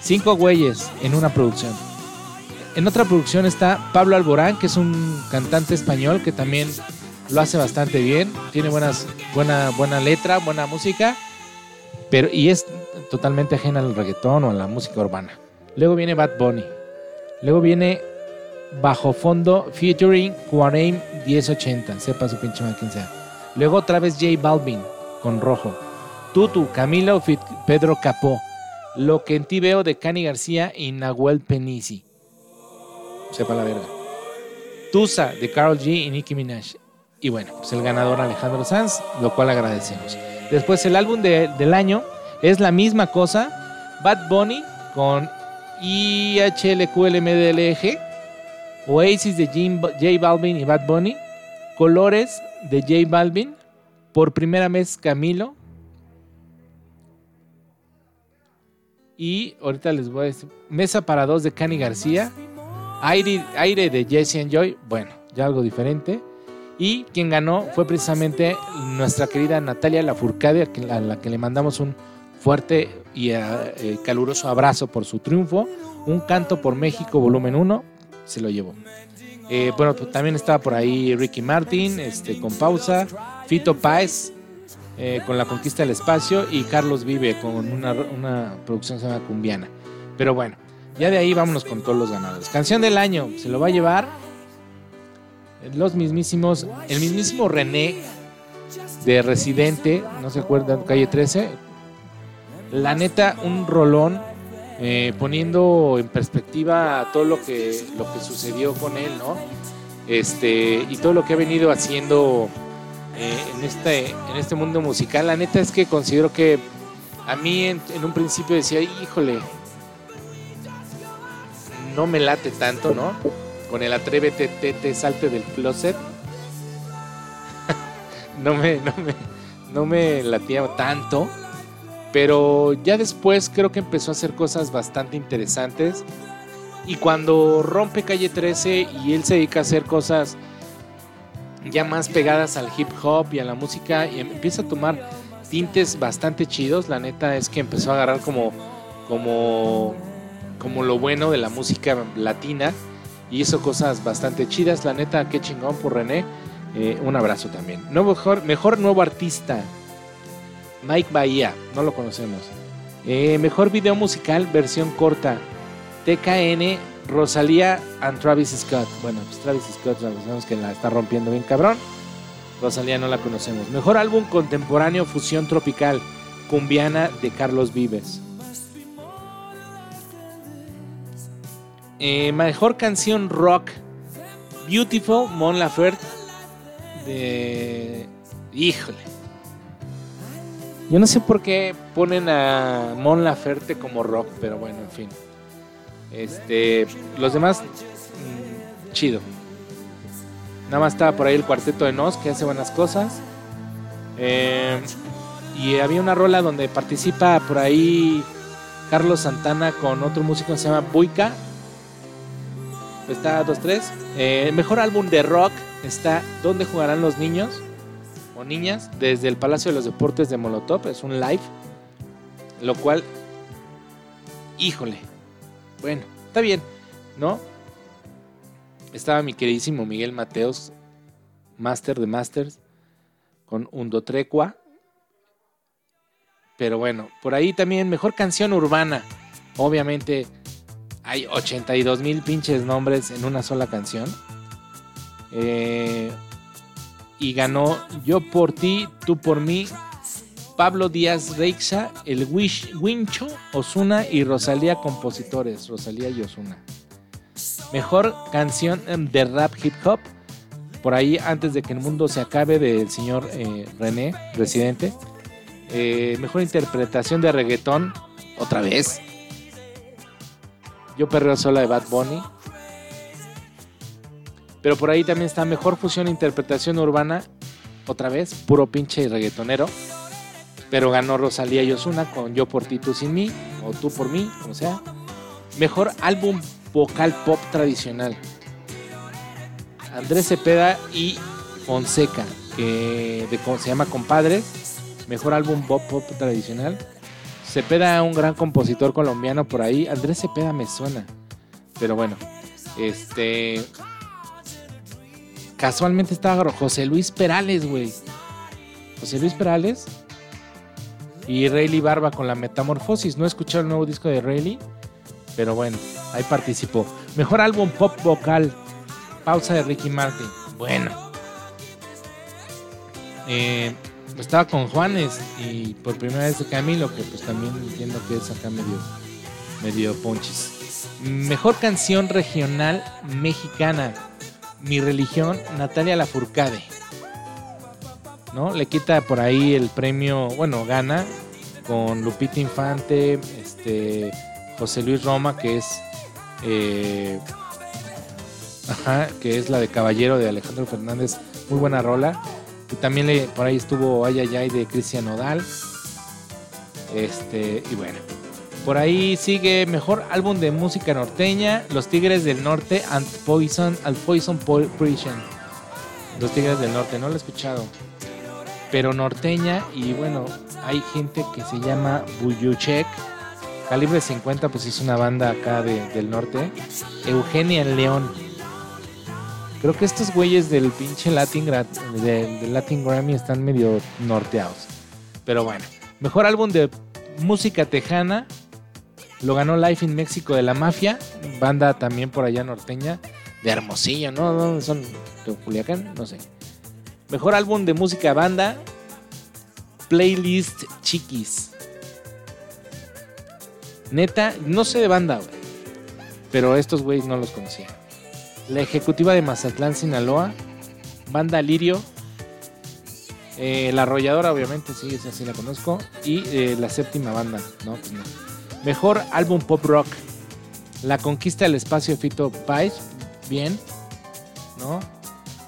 B: cinco güeyes en una producción. En otra producción está Pablo Alborán, que es un cantante español que también lo hace bastante bien. Tiene buenas, buena, buena letra, buena música. Pero, y es totalmente ajena al reggaetón o a la música urbana. Luego viene Bad Bunny. Luego viene Bajo Fondo featuring Quarame 1080. Sepa su pinche quién sea. Luego otra vez J Balvin con Rojo. Tutu, Camilo fit Pedro Capó. Lo que en ti veo de Cani García y Nahuel Penisi. Sepa la verga. Tusa de Carol G y Nicki Minaj. Y bueno, pues el ganador Alejandro Sanz, lo cual agradecemos. Después el álbum de- del año es la misma cosa. Bad Bunny con IHLQLMDLG. Oasis de Jim- J Balvin y Bad Bunny. Colores de J Balvin. Por primera vez Camilo. Y ahorita les voy a decir. Mesa para dos de Cani García. Aire, de Jesse and Joy. Bueno, ya algo diferente. Y quien ganó fue precisamente nuestra querida Natalia Lafourcade, a la que le mandamos un fuerte y eh, eh, caluroso abrazo por su triunfo. Un canto por México, volumen 1, se lo llevó. Eh, bueno, pues también estaba por ahí Ricky Martin, este, con pausa, Fito Páez, eh, con La Conquista del Espacio, y Carlos Vive con una, una producción se llama Cumbiana. Pero bueno, ya de ahí vámonos con todos los ganadores. Canción del año, se lo va a llevar los mismísimos, el mismísimo René de Residente, no se acuerdan, calle 13. La neta, un rolón eh, poniendo en perspectiva todo lo que, lo que sucedió con él, ¿no? Este, y todo lo que ha venido haciendo eh, en, este, en este mundo musical. La neta es que considero que a mí en, un principio decía, híjole, no me late tanto, ¿no? Con el atrévete, te, te, salte del closet. *laughs* no me, no me, no me latía tanto. Pero ya después creo que empezó a hacer cosas bastante interesantes. Y cuando rompe calle 13 y él se dedica a hacer cosas ya más pegadas al hip hop y a la música y empieza a tomar tintes bastante chidos, la neta es que empezó a agarrar como como como lo bueno de la música latina y hizo cosas bastante chidas, la neta qué chingón por René. Eh, un abrazo también. Nuevo, mejor, mejor nuevo artista. Mike Bahía, no lo conocemos. Eh, mejor video musical, versión corta. TKN, Rosalía and Travis Scott. Bueno, pues Travis Scott que la está rompiendo bien cabrón. Rosalía no la conocemos. Mejor álbum contemporáneo, fusión tropical. Cumbiana de Carlos Vives. Eh, mejor canción rock. Beautiful, Mon Laferte. De. Híjole. Yo no sé por qué ponen a Mon Laferte como rock, pero bueno, en fin. Este, los demás, mmm, chido. Nada más estaba por ahí el cuarteto de Nos, que hace buenas cosas. Eh, y había una rola donde participa por ahí Carlos Santana con otro músico que se llama Buica. Está 2-3. Eh, el mejor álbum de rock está ¿Dónde jugarán los niños? Niñas desde el Palacio de los Deportes de Molotov. Es un live. Lo cual, híjole. Bueno, está bien, ¿no? Estaba mi queridísimo Miguel Mateos, Master de Masters, con Undo Trecua. Pero bueno, por ahí también mejor canción urbana. Obviamente hay 82 mil pinches nombres en una sola canción. Eh, y ganó Yo por ti, tú por mí, Pablo Díaz Reixa, el Wish, Wincho, Osuna y Rosalía compositores, Rosalía y Osuna. Mejor canción em, de rap hip hop. Por ahí, antes de que el mundo se acabe, del señor eh, René, residente. Eh, mejor interpretación de reggaetón. Otra vez. Yo perreo sola de Bad Bunny. Pero por ahí también está mejor fusión e interpretación urbana. Otra vez, puro pinche reggaetonero. Pero ganó Rosalía y Osuna con Yo por ti, tú sin mí. O tú por mí, como sea. Mejor álbum vocal pop tradicional. Andrés Cepeda y Fonseca, que se llama Compadres. Mejor álbum pop pop tradicional. Cepeda, un gran compositor colombiano por ahí. Andrés Cepeda me suena. Pero bueno, este. Casualmente estaba José Luis Perales, güey. José Luis Perales y Rayleigh Barba con la Metamorfosis. No he escuchado el nuevo disco de Rayleigh, pero bueno, ahí participó. Mejor álbum pop vocal. Pausa de Ricky Martin. Bueno. Eh, estaba con Juanes y por primera vez de Camilo, que pues también entiendo que es acá medio, medio ponchis. Mejor canción regional mexicana. Mi religión, Natalia Lafourcade. ¿No? Le quita por ahí el premio, bueno, gana con Lupita Infante, este, José Luis Roma, que es, eh, ajá, que es la de Caballero de Alejandro Fernández, muy buena rola. Y también le, por ahí estuvo Ay Ay Ay de Cristian Nodal. Este, y bueno. Por ahí sigue mejor álbum de música norteña, Los Tigres del Norte and Poison, and Poison Po- Prison. Los Tigres del Norte, no lo he escuchado. Pero norteña y bueno, hay gente que se llama Buyuchek. Calibre 50 pues es una banda acá de- del norte. Eugenia León. Creo que estos güeyes del pinche Latin, del, del Latin Grammy están medio norteados. Pero bueno, mejor álbum de música tejana. Lo ganó Life in México de la Mafia, banda también por allá norteña, de Hermosillo, ¿no? ¿Dónde son? ¿De Culiacán? No sé. Mejor álbum de música banda, Playlist Chiquis. Neta, no sé de banda, güey. Pero estos güeyes no los conocía. La ejecutiva de Mazatlán, Sinaloa. Banda Lirio. eh, la arrolladora, obviamente, sí, esa sí la conozco. Y eh, la séptima banda, ¿no? Pues no. Mejor álbum pop rock. La conquista del espacio Fito Páez. Bien. ¿No?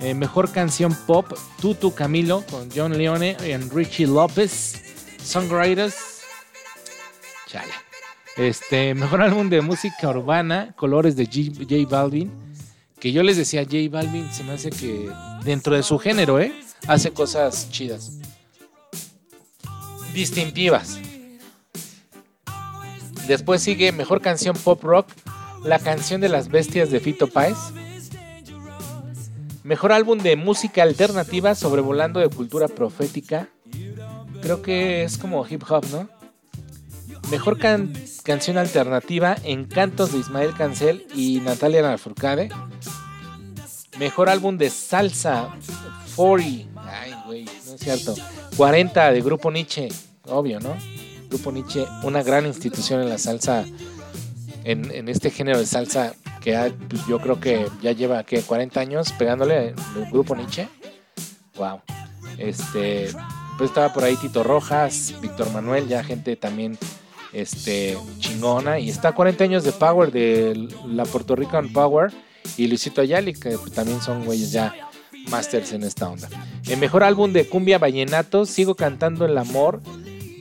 B: Eh, mejor canción pop. Tutu Camilo con John Leone y Richie López. Songwriters. Chale. Este, mejor álbum de música urbana. Colores de G- J Balvin. Que yo les decía, J Balvin se me hace que dentro de su género, ¿eh? Hace cosas chidas. Distintivas. Después sigue Mejor Canción Pop Rock, La Canción de las Bestias de Fito Páez. Mejor álbum de música alternativa sobrevolando de cultura profética. Creo que es como hip hop, ¿no? Mejor can- canción alternativa, Encantos de Ismael Cancel y Natalia Lafourcade. Mejor álbum de salsa, 40. Ay, güey, no es cierto. 40 de Grupo Nietzsche, obvio, ¿no? Grupo Nietzsche, una gran institución en la salsa, en, este género de salsa que pues, yo creo que ya lleva ¿qué? 40 años pegándole el Grupo Nietzsche. Wow. Este, pues estaba por ahí Tito Rojas, Víctor Manuel, ya gente también este chingona y está 40 años de Power de la Puerto Rican Power y Luisito Ayali que también son güeyes ya masters en esta onda. El mejor álbum de cumbia vallenato, Sigo cantando el amor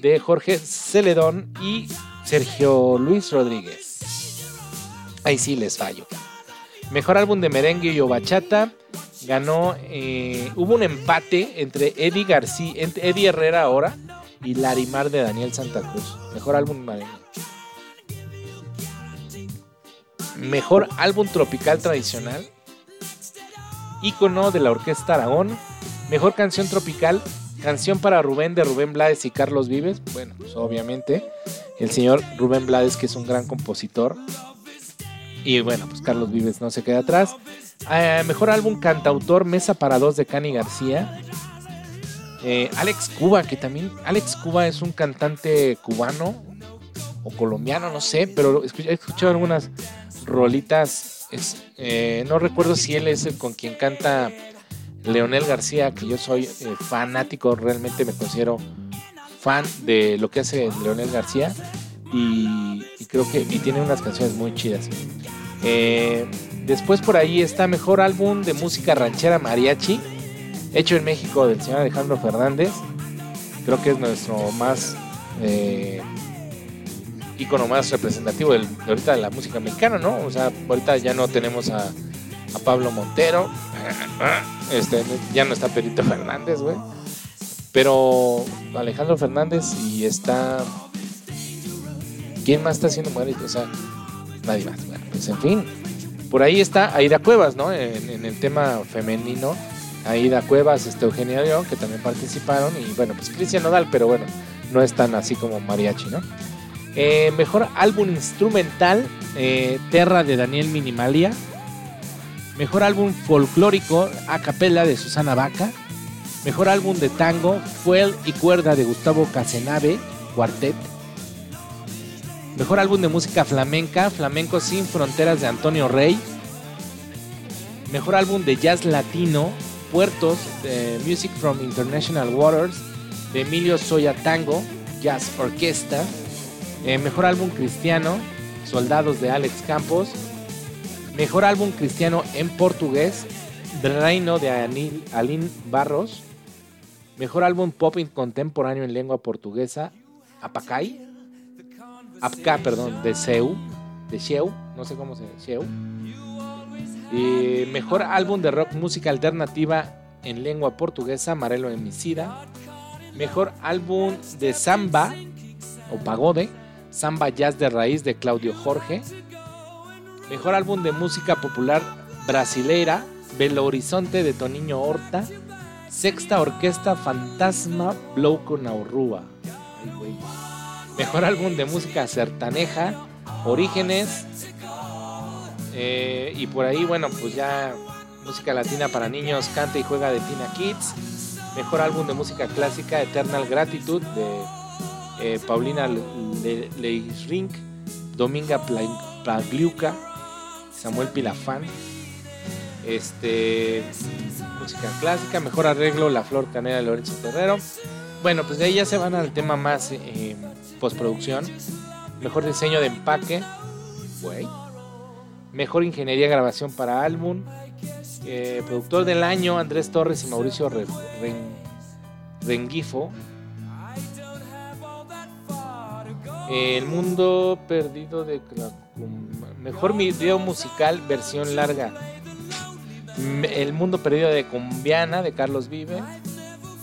B: de Jorge Celedón y Sergio Luis Rodríguez. Ahí sí les fallo. Mejor álbum de merengue y bachata. Ganó, eh, hubo un empate entre Eddie García, entre Eddie Herrera ahora y Larimar de Daniel Santa Cruz. Mejor álbum merengue. Mejor álbum tropical tradicional. Ícono de la Orquesta Aragón. Mejor canción tropical. Canción para Rubén de Rubén Blades y Carlos Vives. Bueno, pues obviamente el señor Rubén Blades, que es un gran compositor. Y bueno, pues Carlos Vives no se queda atrás. Eh, mejor álbum cantautor, Mesa para dos de Cani García. Eh, Alex Cuba, que también. Alex Cuba es un cantante cubano. o colombiano, no sé, pero he escuchado algunas rolitas. eh, no recuerdo si él es el con quien canta Leonel García, que yo soy eh, fanático, realmente me considero fan de lo que hace Leonel García y, y creo que y tiene unas canciones muy chidas. Eh, después por ahí está mejor álbum de música ranchera mariachi, hecho en México del señor Alejandro Fernández. Creo que es nuestro más eh, ícono más representativo del- de ahorita de la música mexicana, ¿no? O sea, ahorita ya no tenemos a, a Pablo Montero, este, ya no está Perito Fernández, güey. Pero Alejandro Fernández y está. ¿Quién más está haciendo mariachi? O sea, nadie más. Bueno, pues en fin. Por ahí está Aida Cuevas, ¿no? En, en el tema femenino. Aida Cuevas, este Eugenia León, que también participaron. Y bueno, pues Cristian Nodal, pero bueno, no es tan así como mariachi, ¿no? Eh, mejor álbum instrumental, eh, Terra de Daniel Minimalia. Mejor álbum folclórico, a capella de Susana Vaca. Mejor álbum de tango, Fuel y Cuerda de Gustavo Casenave, Cuartet. Mejor álbum de música flamenca, Flamenco sin Fronteras de Antonio Rey. Mejor álbum de jazz latino, Puertos, de Music from International Waters, de Emilio Soya Tango, Jazz Orquesta. Eh, mejor álbum cristiano, Soldados de Alex Campos. Mejor álbum cristiano en portugués, The Reino de Anil, Barros. Mejor álbum pop contemporáneo en lengua portuguesa, Apacay. Apca, perdón, de Seu, de Seu, no sé cómo se. Eh, mejor álbum de rock música alternativa en lengua portuguesa, Marelo Emicida. Mejor álbum de samba o pagode, Samba Jazz de Raíz de Claudio Jorge. Mejor álbum de música popular brasileira, Belo Horizonte de Toniño Horta. Sexta Orquesta Fantasma Bloco Naurrua. Ay, güey. Mejor álbum de música sertaneja, Orígenes. Eh, y por ahí, bueno, pues ya música latina para niños, canta y juega de Tina Kids. Mejor álbum de música clásica, Eternal Gratitude de eh, Paulina Le- Leisrink, Dominga Pla- Plagliuca, Samuel Pilafán. Este, música clásica, mejor arreglo, La Flor Canela de Lorenzo Terrero. Bueno, pues de ahí ya se van al tema más eh, postproducción. Mejor diseño de empaque, güey. Mejor ingeniería grabación para álbum. Eh, productor del año, Andrés Torres y Mauricio Re- Ren- Rengifo. El mundo perdido de la mejor video musical versión larga. El mundo perdido de Cumbiana de Carlos Vive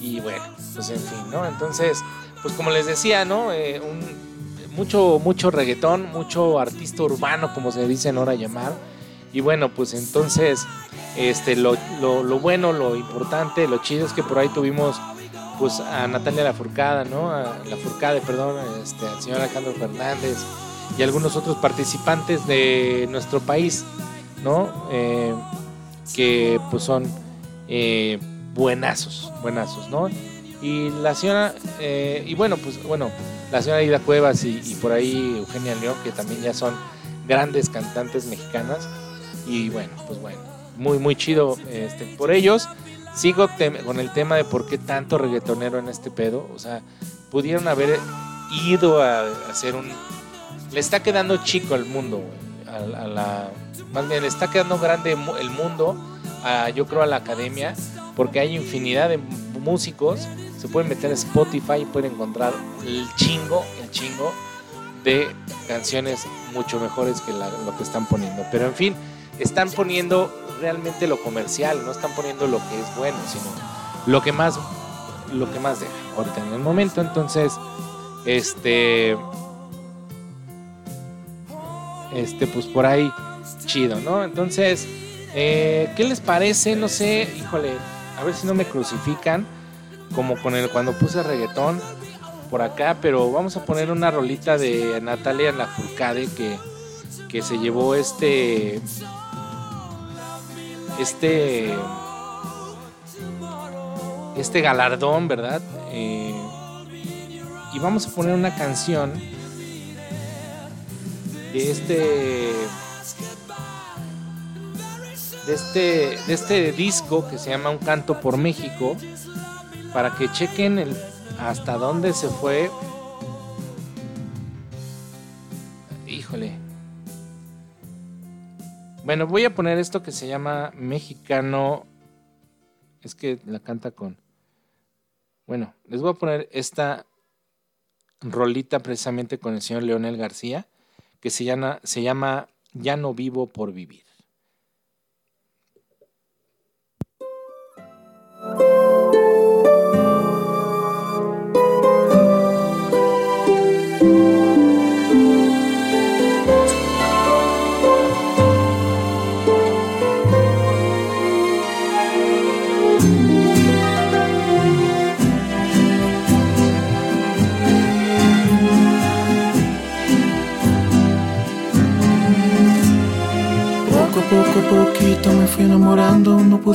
B: y bueno, pues en fin, ¿no? Entonces, pues como les decía, ¿no? Eh, un- mucho mucho reggaetón, mucho artista urbano como se dice ahora llamar. Y bueno, pues entonces este lo, lo, lo bueno, lo importante, lo chido es que por ahí tuvimos pues a Natalia Lafourcade, ¿no? A Lafourcade, perdón, este, al señor Alejandro Fernández y algunos otros participantes de nuestro país, ¿no? Eh, que pues son eh, buenazos, buenazos, ¿no? Y la señora, eh, y bueno, pues bueno, la señora Ida Cuevas y, por ahí Eugenia León, que también ya son grandes cantantes mexicanas. Y bueno, pues bueno, muy, muy chido este, por ellos. Sigo con el tema de por qué tanto reggaetonero en este pedo. O sea, pudieron haber ido a hacer un... Le está quedando chico el mundo, a, la... Más bien, le está quedando grande el mundo, a, yo creo, a la academia, porque hay infinidad de músicos. Se pueden meter a Spotify y pueden encontrar el chingo, el chingo de canciones mucho mejores que la- lo que están poniendo. Pero en fin, están poniendo realmente lo comercial, no están poniendo lo que es bueno, sino lo que más lo que más deja ahorita en el momento. Entonces, este este pues por ahí chido, ¿no? Entonces, eh, ¿qué les parece? No sé, híjole, a ver si no me crucifican como con el cuando puse reggaetón por acá, pero vamos a poner una rolita de Natalia Lafourcade que que se llevó este este este galardón, ¿verdad? Eh, y vamos a poner una canción de este de este de este disco que se llama Un canto por México para que chequen el hasta dónde se fue. Híjole. Bueno, voy a poner esto que se llama Mexicano. Es que la canta con. Bueno, les voy a poner esta rolita precisamente con el señor Leonel García, que se llama, se llama Ya no vivo por vivir.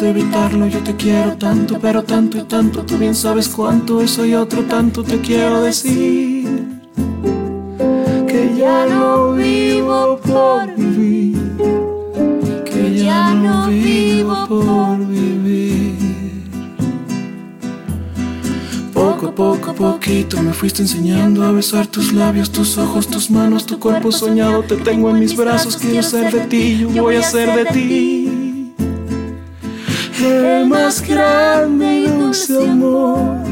D: Evitarlo, yo te quiero tanto, pero tanto y tanto, tú bien sabes cuánto, eso y otro tanto te quiero decir. Que ya no vivo por vivir, que ya no vivo por vivir. Poco a poco, a poquito me fuiste enseñando a besar tus labios, tus ojos, tus manos, tu cuerpo soñado. Te tengo en mis brazos, quiero ser de ti, yo voy a ser de ti. Más grande y dulce amor,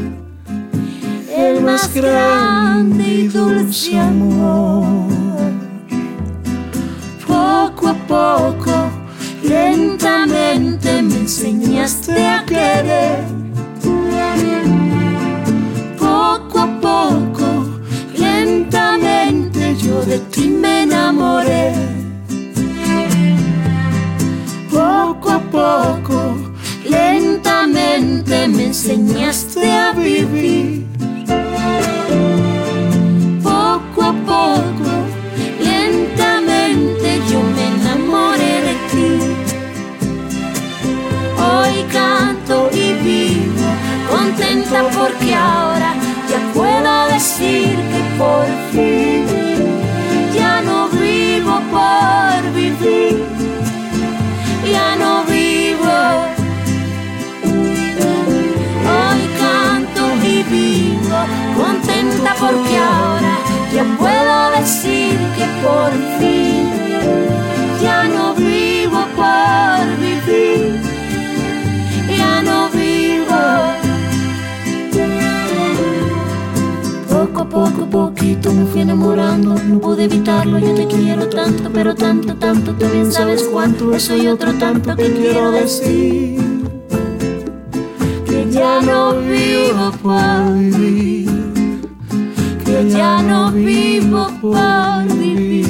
D: el más grande y dulce amor. Poco a poco, lentamente me enseñaste a querer enseñaste a vivir. Poco a poco, lentamente yo me enamoré de ti. Hoy canto y vivo contenta porque ahora ya puedo decir que por fin porque ahora ya puedo decir que por fin ya no vivo por vivir, ya no vivo. Poco a poco, poquito me fui enamorando, no pude evitarlo, yo te quiero tanto, pero tanto, tanto, tú bien sabes cuánto, eso y otro tanto que quiero decir. Que ya no vivo por vivir, ya no vivo por vivir.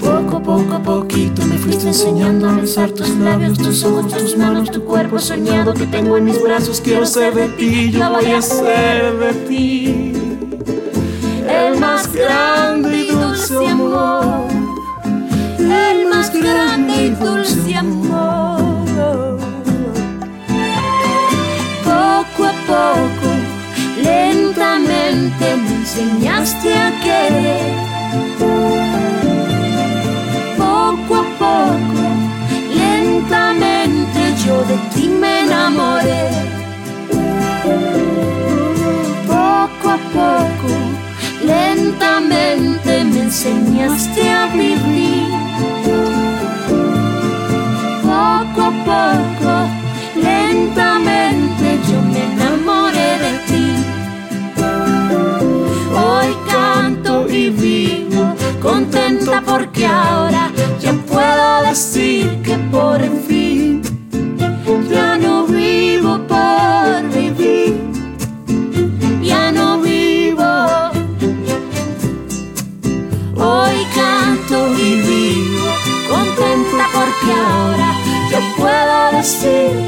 D: Poco a poco, a poquito me fuiste enseñando a besar tus labios, tus ojos, tus manos, tu cuerpo soñado que tengo en mis brazos. Quiero ser de ti, yo voy a ser de ti. El más grande y dulce amor, el más grande y dulce amor. Poco a poco, lentamente me enseñaste a querer poco a poco, lentamente yo de ti me enamoré. Poco a poco, lentamente me enseñaste a vivir. Poco a poco, contenta porque ahora ya puedo decir que por fin ya no vivo por vivir, ya no vivo. Hoy canto y vivo contenta porque ahora ya puedo decir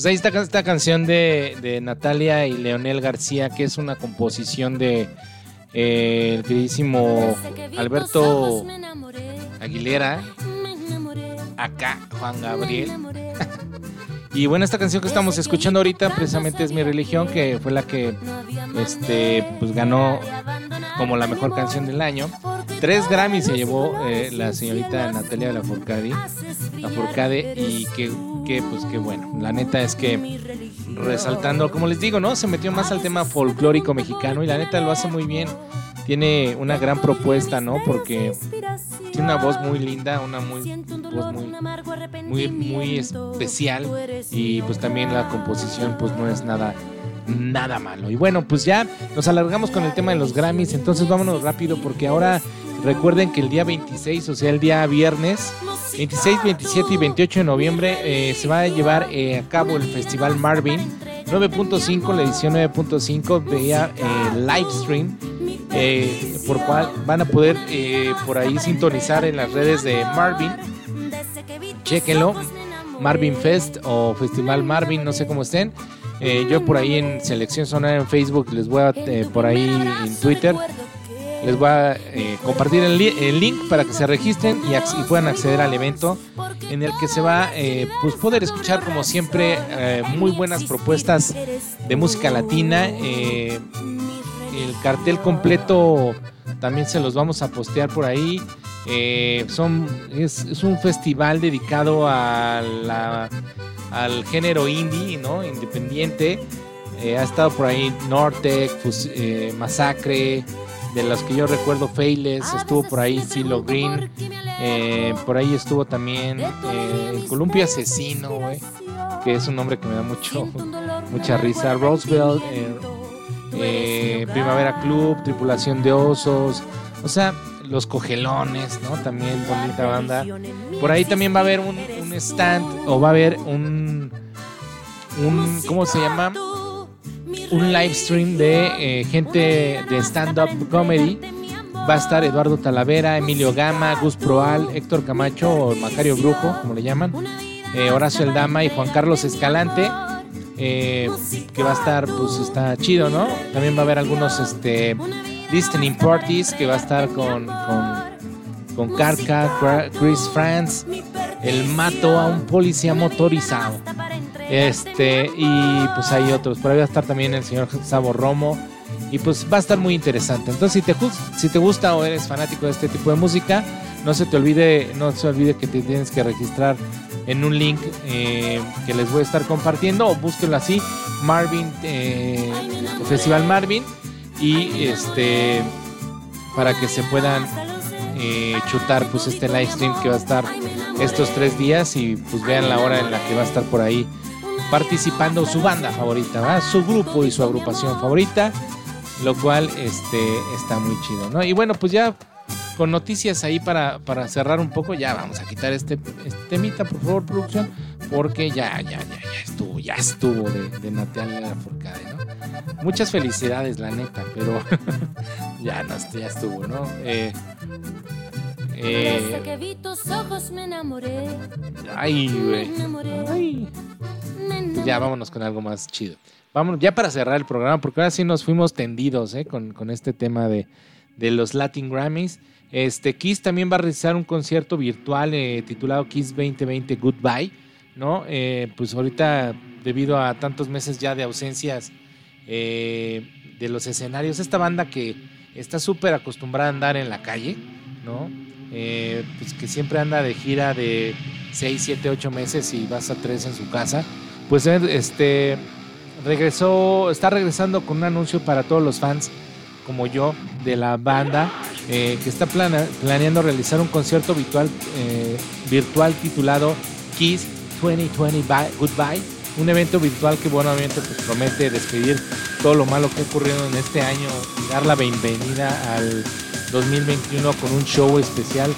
B: pues ahí está esta canción de, de Natalia y Leonel García, que es una composición de eh, el queridísimo Alberto Aguilera, acá Juan Gabriel. *laughs* y bueno, esta canción que estamos escuchando ahorita precisamente es Mi Religión, que fue la que este, pues ganó como la mejor canción del año. Tres Grammys se llevó eh, la señorita Natalia Lafourcade, Lafourcade y que, pues que bueno, la neta es que resaltando, como les digo, ¿no? Se metió más al tema folclórico mexicano y la neta lo hace muy bien. Tiene una gran propuesta, ¿no? Porque tiene una voz muy linda, una muy, voz muy, muy, muy especial y pues también la composición pues no es nada nada malo. Y bueno, pues ya nos alargamos con el tema de los Grammys, entonces vámonos rápido porque ahora recuerden que el día 26, o sea, el día viernes, 26, 27 y 28 de noviembre eh, se va a llevar eh, a cabo el Festival Marvin 9.5, la edición 9.5 veía eh, live stream. por cual van a poder por ahí sintonizar en las redes de Marvin. Chequenlo, Marvin Fest o Festival Marvin, no sé cómo estén. yo por ahí en Selección Sonora en Facebook les voy a por ahí en Twitter les voy a eh, compartir el, link para que se registren y, puedan acceder al evento en el que se va eh, pues poder escuchar como siempre eh, muy buenas propuestas de música latina. el cartel completo también se los vamos a postear por ahí. son, es, un festival dedicado a al género indie, ¿no? Independiente. ha estado por ahí Nortec, Masacre, de los que yo recuerdo, Failes, estuvo por ahí Silo Green, eh, por ahí estuvo también eh, Columpio Asesino, que es un nombre que me da mucho, mucha risa, Roosevelt, eh, Primavera Club, Tripulación de Osos, o sea, Los Cogelones, ¿no? También bonita banda. Por ahí también va a haber un, un stand o va a haber un, un ¿cómo se llama? Un live stream de eh, gente de stand-up comedy. Va a estar Eduardo Talavera, Emilio Gama, Gus Proal, Héctor Camacho o Macario Brujo, como le llaman, eh, Horacio Eldama y Juan Carlos Escalante. Eh, que va a estar, pues está chido, ¿no? También va a haber algunos este, listening parties que va a estar con, con, con Carca, Chris France, el mato a un policía motorizado. Este, y pues hay otros. Por ahí va a estar también el señor Sabo Romo. Y pues va a estar muy interesante. Entonces, si te, si te gusta o eres fanático de este tipo de música, no se te olvide, no se olvide que te tienes que registrar en un link eh, que les voy a estar compartiendo o búsquenlo así, Marvin, eh, Festival Marvin, y este para que se puedan eh, chutar pues este live stream que va a estar estos tres días y pues vean la hora en la que va a estar por ahí participando su banda favorita, su grupo y su agrupación favorita, lo cual este, está muy chido, ¿no? Y bueno, pues ya con noticias ahí para, para cerrar un poco, ya vamos a quitar este, este temita, por favor, producción, porque ya, ya, ya, ya estuvo, ya estuvo de, de Natalia Forcade, ¿no? Muchas felicidades, la neta, pero *laughs* ya, no, ya estuvo, ¿no? Eh, eh, que vi tus ojos me enamoré. Ay, güey. Ay ya vámonos con algo más chido. Vamos, ya para cerrar el programa, porque ahora sí nos fuimos tendidos ¿eh? con, este tema de, los Latin Grammys. Este, Kiss también va a realizar un concierto virtual eh, titulado Kiss 2020 Goodbye, ¿no? Eh, pues ahorita, debido a tantos meses ya de ausencias de los escenarios, esta banda que está súper acostumbrada a andar en la calle, ¿no? pues que siempre anda de gira de 6, 7, 8 meses y vas a 3 en su casa pues este regresó, está regresando con un anuncio para todos los fans como yo de la banda eh, que está planeando realizar un concierto virtual, eh, virtual titulado Kiss 2020 Goodbye, un evento virtual que buenamente pues, promete despedir todo lo malo que ha ocurrido en este año y dar la bienvenida al 2021 con un show especial,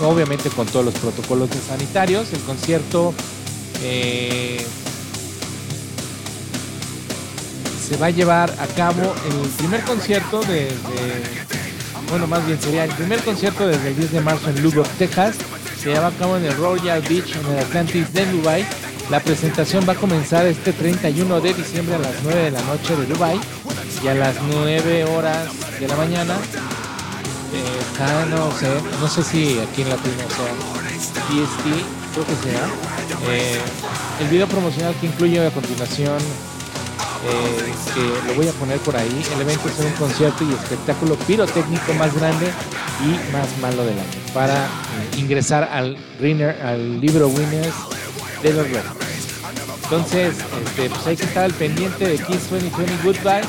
B: obviamente con todos los protocolos sanitarios. El concierto eh, se va a llevar a cabo el primer concierto de, bueno, más bien sería el primer concierto desde el 10 de marzo en Lubbock, Texas, se lleva a cabo en el Royal Beach, en el Atlantis de Dubai. La presentación va a comenzar este 31 de diciembre a las 9 de la noche de Dubai y a las 9 horas de la mañana. Eh, acá no sé, no sé si aquí en Latino sea PST, creo que sea. Eh, el video promocional que incluye a continuación lo voy a poner por ahí. El evento es un concierto y espectáculo pirotécnico más grande y más malo del año para eh, ingresar al, winner, al libro Winners de los récords. Entonces, este, pues hay que estar al pendiente de Kiss 2020 Goodbye.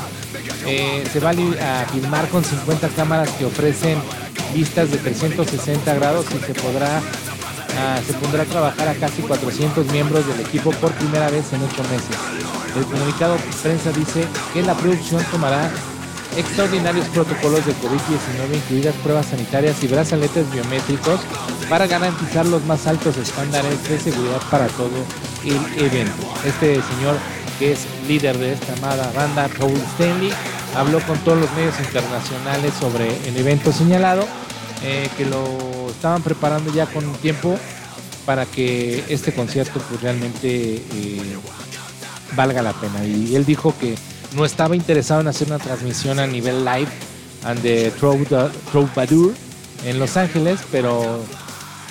B: Eh, se va a filmar con 50 cámaras que ofrecen vistas de 360 grados y se podrá ah, se pondrá a trabajar a casi 400 miembros del equipo por primera vez en 8 meses. El comunicado de prensa dice que la producción tomará extraordinarios protocolos de COVID-19, incluidas pruebas sanitarias y brazaletes biométricos, para garantizar los más altos estándares de seguridad para todo el evento. Este señor, que es líder de esta amada banda, Paul Stanley, habló con todos los medios internacionales sobre el evento señalado, eh, que lo estaban preparando ya con tiempo para que este concierto pues realmente eh, valga la pena. Y él dijo que no estaba interesado en hacer una transmisión a nivel live and the Troubadour en Los Ángeles, pero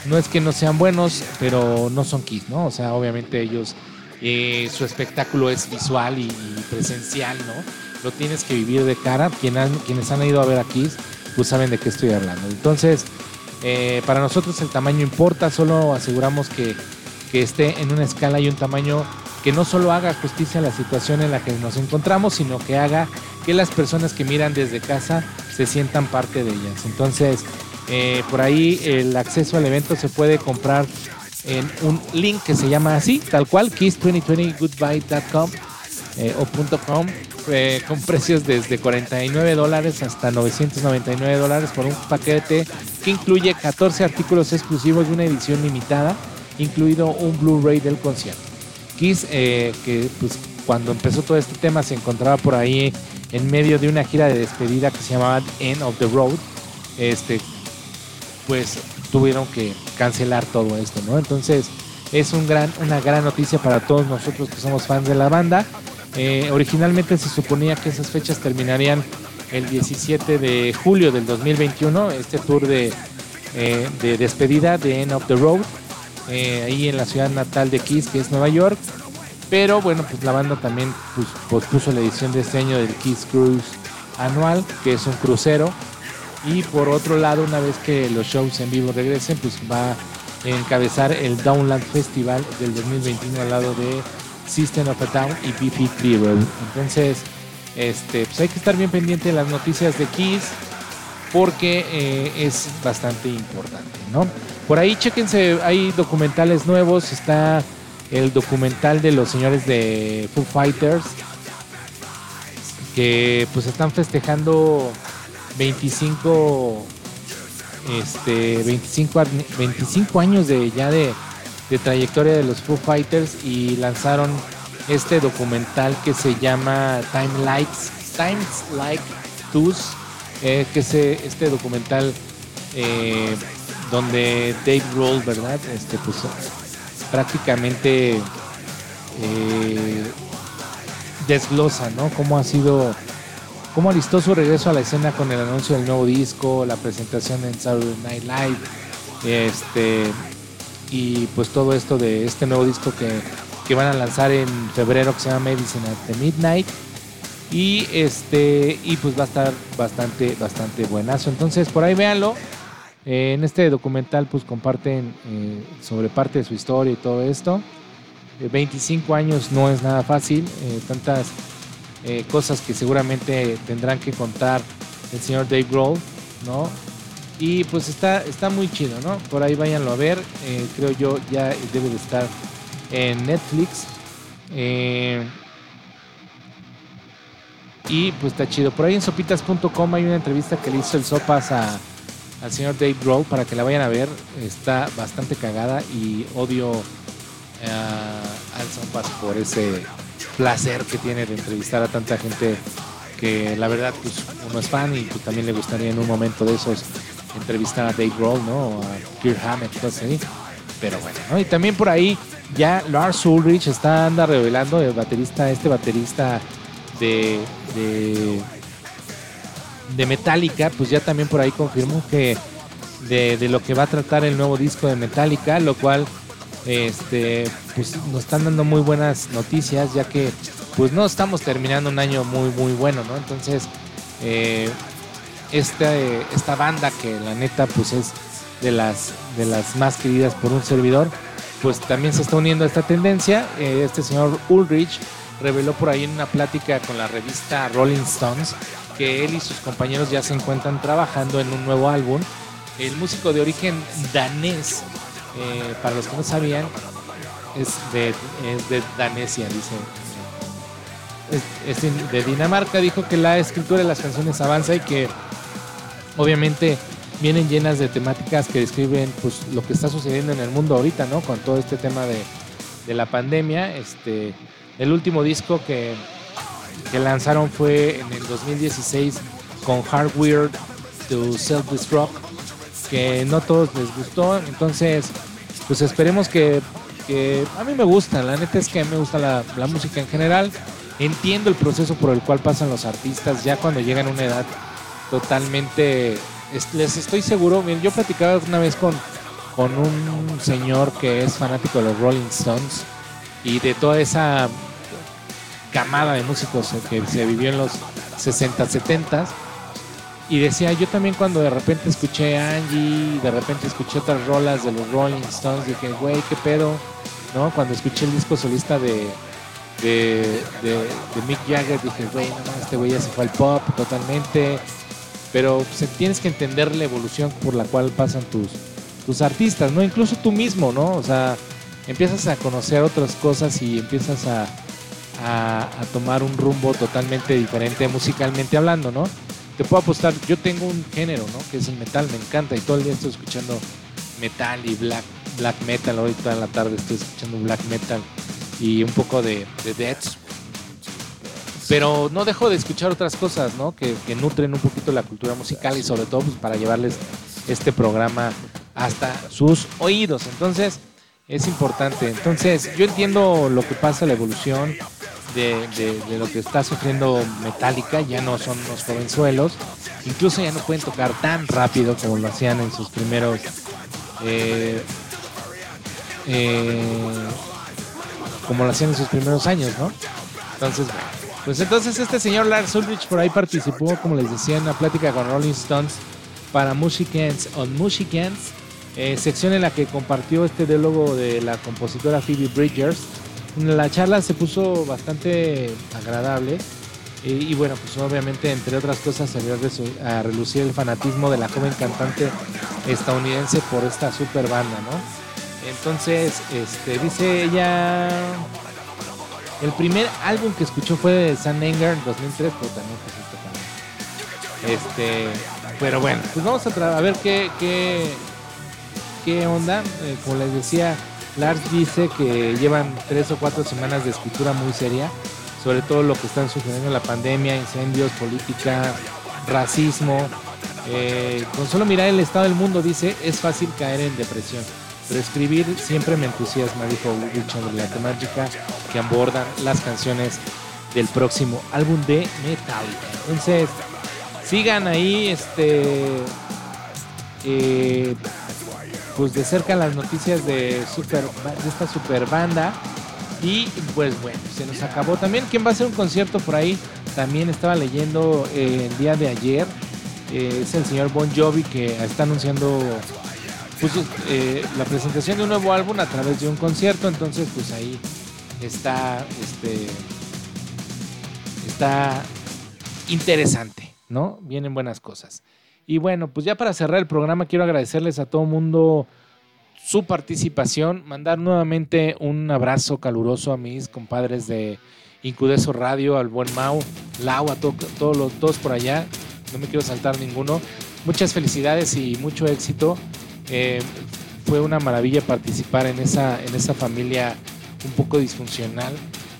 B: no es que no sean buenos, pero no son Kiss, ¿no? O sea, obviamente ellos, eh, su espectáculo es visual y, presencial, ¿no? Lo tienes que vivir de cara. quienes han ido a ver a Kiss, pues saben de qué estoy hablando. Entonces, eh, para nosotros el tamaño importa, solo aseguramos que, que esté en una escala y un tamaño que no solo haga justicia a la situación en la que nos encontramos, sino que haga que las personas que miran desde casa se sientan parte de ellas. Entonces, eh, por ahí el acceso al evento se puede comprar en un link que se llama así, tal cual, kiss2020goodbye.com eh, o .com, eh, con precios desde 49 dólares hasta 999 dólares por un paquete que incluye 14 artículos exclusivos de una edición limitada, incluido un Blu-ray del concierto. Kiss, eh, que pues cuando empezó todo este tema se encontraba por ahí en medio de una gira de despedida que se llamaba End of the Road, este, pues tuvieron que cancelar todo esto, ¿no? Entonces es un gran, una gran noticia para todos nosotros que somos fans de la banda. Eh, originalmente se suponía que esas fechas terminarían el 17 de julio del 2021, este tour de, eh, de despedida de End of the Road. Eh, ahí en la ciudad natal de Kiss, que es Nueva York. Pero bueno, pues la banda también pues, pospuso la edición de este año del Kiss Cruise anual, que es un crucero. Y por otro lado, una vez que los shows en vivo regresen, pues va a encabezar el Downland Festival del 2021 al lado de System of a Down y BP Cleaver. Entonces, este, pues hay que estar bien pendiente de las noticias de Kiss porque eh, es bastante importante, ¿no? Por ahí chequense, hay documentales nuevos, está el documental de los señores de Foo Fighters que pues están festejando 25 este 25, 25 años de ya de, trayectoria de los Foo Fighters y lanzaron este documental que se llama Time Likes Times Like Twos eh, que es este documental eh, donde Dave Grohl, ¿verdad? Este, pues prácticamente eh, desglosa, ¿no? Cómo ha sido, cómo alistó su regreso a la escena con el anuncio del nuevo disco, la presentación en Saturday Night Live, este, y pues todo esto de este nuevo disco que, que van a lanzar en febrero que se llama Medicine at the Midnight. Y este, y pues va a estar bastante, bastante buenazo. Entonces por ahí véanlo. Eh, en este documental pues comparten eh, sobre parte de su historia y todo esto. 25 eh, años no es nada fácil, tantas cosas que seguramente tendrán que contar el señor Dave Grohl, ¿no? Y pues está, está muy chido, ¿no? Por ahí váyanlo a ver, creo yo ya debe de estar en Netflix. y pues está chido. Por ahí en sopitas.com hay una entrevista que le hizo el Sopas a al señor Dave Grohl para que la vayan a ver. Está bastante cagada y odio uh, al Sopas por ese placer que tiene de entrevistar a tanta gente que la verdad pues uno es fan y pues, también le gustaría en un momento de esos entrevistar a Dave Grohl, ¿no? A Kirk Hammett, cosas así. Pero bueno, ¿no? Y también por ahí ya Lars Ulrich está anda revelando el baterista, este baterista de, de, de Metallica, pues ya también por ahí confirmó que de, de lo que va a tratar el nuevo disco de Metallica, lo cual este pues nos están dando muy buenas noticias ya que pues no estamos terminando un año muy muy bueno no entonces eh, esta, eh, esta banda que la neta pues es de las de las más queridas por un servidor pues también se está uniendo a esta tendencia Eh, este señor Ulrich reveló por ahí en una plática con la revista Rolling Stones que él y sus compañeros ya se encuentran trabajando en un nuevo álbum el músico de origen danés eh, para los que no sabían, es de, es de Danesia, dice. Es, es de Dinamarca, dijo que la escritura de las canciones avanza y que obviamente vienen llenas de temáticas que describen pues, lo que está sucediendo en el mundo ahorita, ¿no? Con todo este tema de, de la pandemia. Este, el último disco que, que lanzaron fue en el 2016 con Hardware to Self-Destruct, que no todos les gustó. Entonces, pues esperemos que, que a mí me gusta, la neta es que me gusta la, la música en general. Entiendo el proceso por el cual pasan los artistas ya cuando llegan a una edad totalmente... es- les estoy seguro, miren, yo platicaba una vez con, con un señor que es fanático de los Rolling Stones y de toda esa camada de músicos que se vivió en los 60, 70 y decía, yo también cuando de repente escuché Angie, de repente escuché otras rolas de los Rolling Stones, dije, güey, qué pedo, ¿no? Cuando escuché el disco solista de, de, de, Mick Jagger, dije, güey, no, este güey ya se fue al pop totalmente. Pero pues, tienes que entender la evolución por la cual pasan tus, tus artistas, ¿no? Incluso tú mismo, ¿no? O sea, empiezas a conocer otras cosas y empiezas a, a, a tomar un rumbo totalmente diferente musicalmente hablando, ¿no? Te puedo apostar, yo tengo un género, ¿no? Que es el metal, me encanta y todo el día estoy escuchando metal y black, black metal, ahorita en la tarde estoy escuchando black metal y un poco de, de death. Pero no dejo de escuchar otras cosas, ¿no? Que, que nutren un poquito la cultura musical y sobre todo pues, para llevarles este programa hasta sus oídos. Entonces, es importante. Entonces, yo entiendo lo que pasa, la evolución de, de- lo que está sufriendo Metallica. Ya no son unos jovenzuelos. Incluso ya no pueden tocar tan rápido como lo hacían en sus primeros. eh, eh, como lo hacían en sus primeros años, ¿no? Entonces, pues entonces este señor Lars Ulrich por ahí participó, como les decía, en una plática con Rolling Stones para Musicans on Musicans, eh, sección en la que compartió este diálogo de la compositora Phoebe Bridgers. La charla se puso bastante agradable y, y bueno, pues obviamente entre otras cosas salió a relucir el fanatismo de la joven cantante estadounidense por esta super banda, ¿no? Entonces, este, dice ella, el primer álbum que escuchó fue de San Anger en 2003, pero también pues, esto también. Este, pero bueno, pues vamos a ver qué, qué, qué onda. Eh, como les decía, Lars dice que llevan tres o cuatro semanas de escritura muy seria, sobre todo lo que están sucediendo en la pandemia, incendios, política, racismo. Eh, con solo mirar el estado del mundo, dice, es fácil caer en depresión. Pero siempre me entusiasma, dijo Ulrich sobre la temática que abordan las canciones del próximo álbum de Metallica. Entonces, sigan ahí, este, eh, pues de cerca las noticias de, super, de esta super banda. Y pues bueno, se nos acabó. También, ¿quién va a hacer un concierto por ahí? También estaba leyendo eh, el día de ayer. eh, es el señor Bon Jovi que está anunciando pues, eh, la presentación de un nuevo álbum a través de un concierto. Entonces, pues ahí está este está interesante, ¿no? Vienen buenas cosas. Y bueno, pues ya para cerrar el programa quiero agradecerles a todo mundo su participación, mandar nuevamente un abrazo caluroso a mis compadres de Incudeso Radio, al buen Mau, Lau, a to- todos los todos por allá, no me quiero saltar ninguno. Muchas felicidades y mucho éxito. Eh, fue una maravilla participar en esa, en esa familia un poco disfuncional.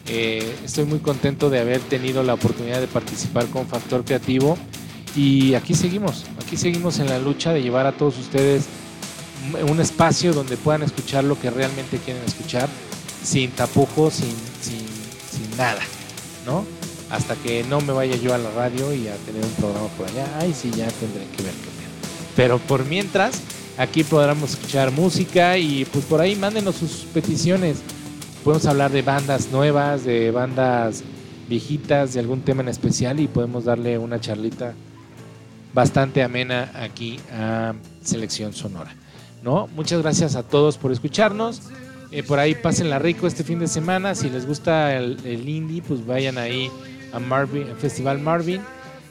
B: Eh, estoy muy contento de haber tenido la oportunidad de participar con Factor Creativo Y aquí seguimos, aquí seguimos en la lucha de llevar a todos ustedes un- espacio donde puedan escuchar lo que realmente quieren escuchar, sin tapujos, sin, sin, sin nada, ¿no? Hasta que no me vaya yo a la radio y a tener un programa por allá, ay sí, ya tendré que ver qué. Pero por mientras, aquí podremos escuchar música y pues por ahí mándenos sus peticiones. Podemos hablar de bandas nuevas, de bandas viejitas, de algún tema en especial y podemos darle una charlita bastante amena aquí a Selección Sonora. ¿no? Muchas gracias a todos por escucharnos. Eh, por ahí pásenla rico este fin de semana. Si les gusta el, el indie, pues vayan ahí a Marvin, al Festival Marvin.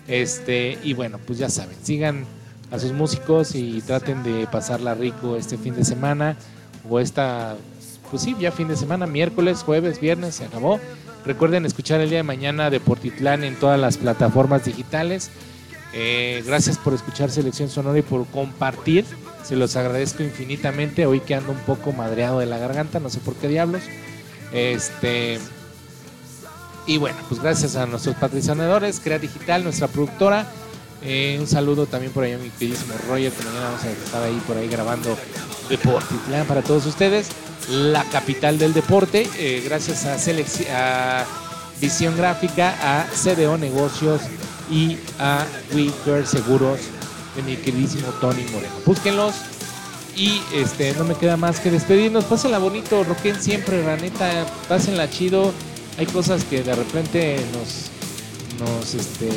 B: Este, y bueno, pues ya saben, sigan a sus músicos y traten de pasarla rico este fin de semana o esta, pues sí, ya fin de semana, miércoles, jueves, viernes, se acabó. Recuerden escuchar el día de mañana de Portitlán en todas las plataformas digitales. Eh, gracias por escuchar Selección Sonora y por compartir. Se los agradezco infinitamente. Hoy que ando un poco madreado de la garganta, no sé por qué diablos. Este. Y bueno, pues gracias a nuestros patrocinadores, Crea Digital, nuestra productora. Eh, un saludo también por ahí a mi queridísimo Roger, que mañana vamos a estar ahí por ahí grabando Deportitlán para todos ustedes. La capital del deporte. eh, gracias a, a Visión Gráfica, a CDO Negocios y a WeCare Seguros de mi queridísimo Tony Moreno. Búsquenlos y este no me queda más que despedirnos. Pásenla bonito, roquen siempre, la neta, pásenla chido. Hay cosas que de repente nos nos este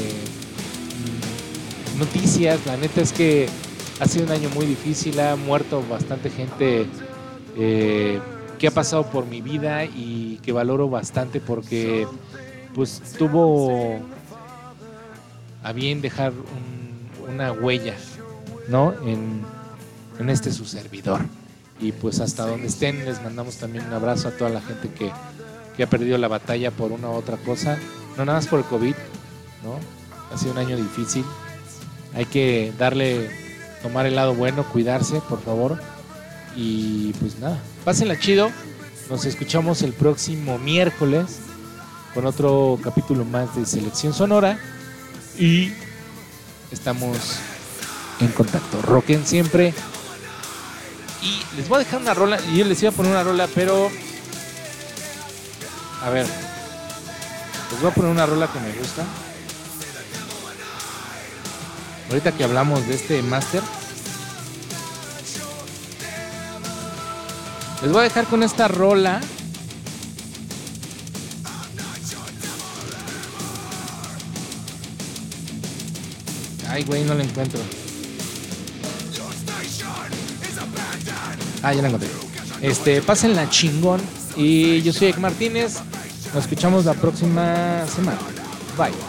B: noticias, la neta es que ha sido un año muy difícil, ha muerto bastante gente eh, que ha pasado por mi vida y que valoro bastante porque pues tuvo a bien dejar un- una huella, ¿no? En, en este su servidor. Y pues hasta donde estén les mandamos también un abrazo a toda la gente que, que ha perdido la batalla por una u otra cosa. No nada más por el COVID, ¿no? Ha sido un año difícil. Hay que darle, tomar el lado bueno, cuidarse, por favor. Y pues nada, pásenla chido. Nos escuchamos el próximo miércoles con otro capítulo más de Selección Sonora. Y estamos en contacto. Roquen siempre. Y les voy a dejar una rola. Yo les iba a poner una rola, pero. A ver. Les voy a poner una rola que me gusta. Ahorita que hablamos de este máster. Les voy a dejar con esta rola. Ay, güey, no la encuentro. Ah, ya la encontré. Este, pásenla chingón. Y yo soy Ek Martínez. Nos escuchamos la próxima semana. Bye.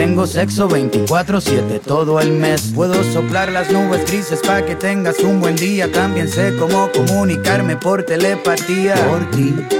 E: Tengo sexo 24-7 todo el mes. Puedo soplar las nubes grises para que tengas un buen día. También sé cómo comunicarme por telepatía. Por ti.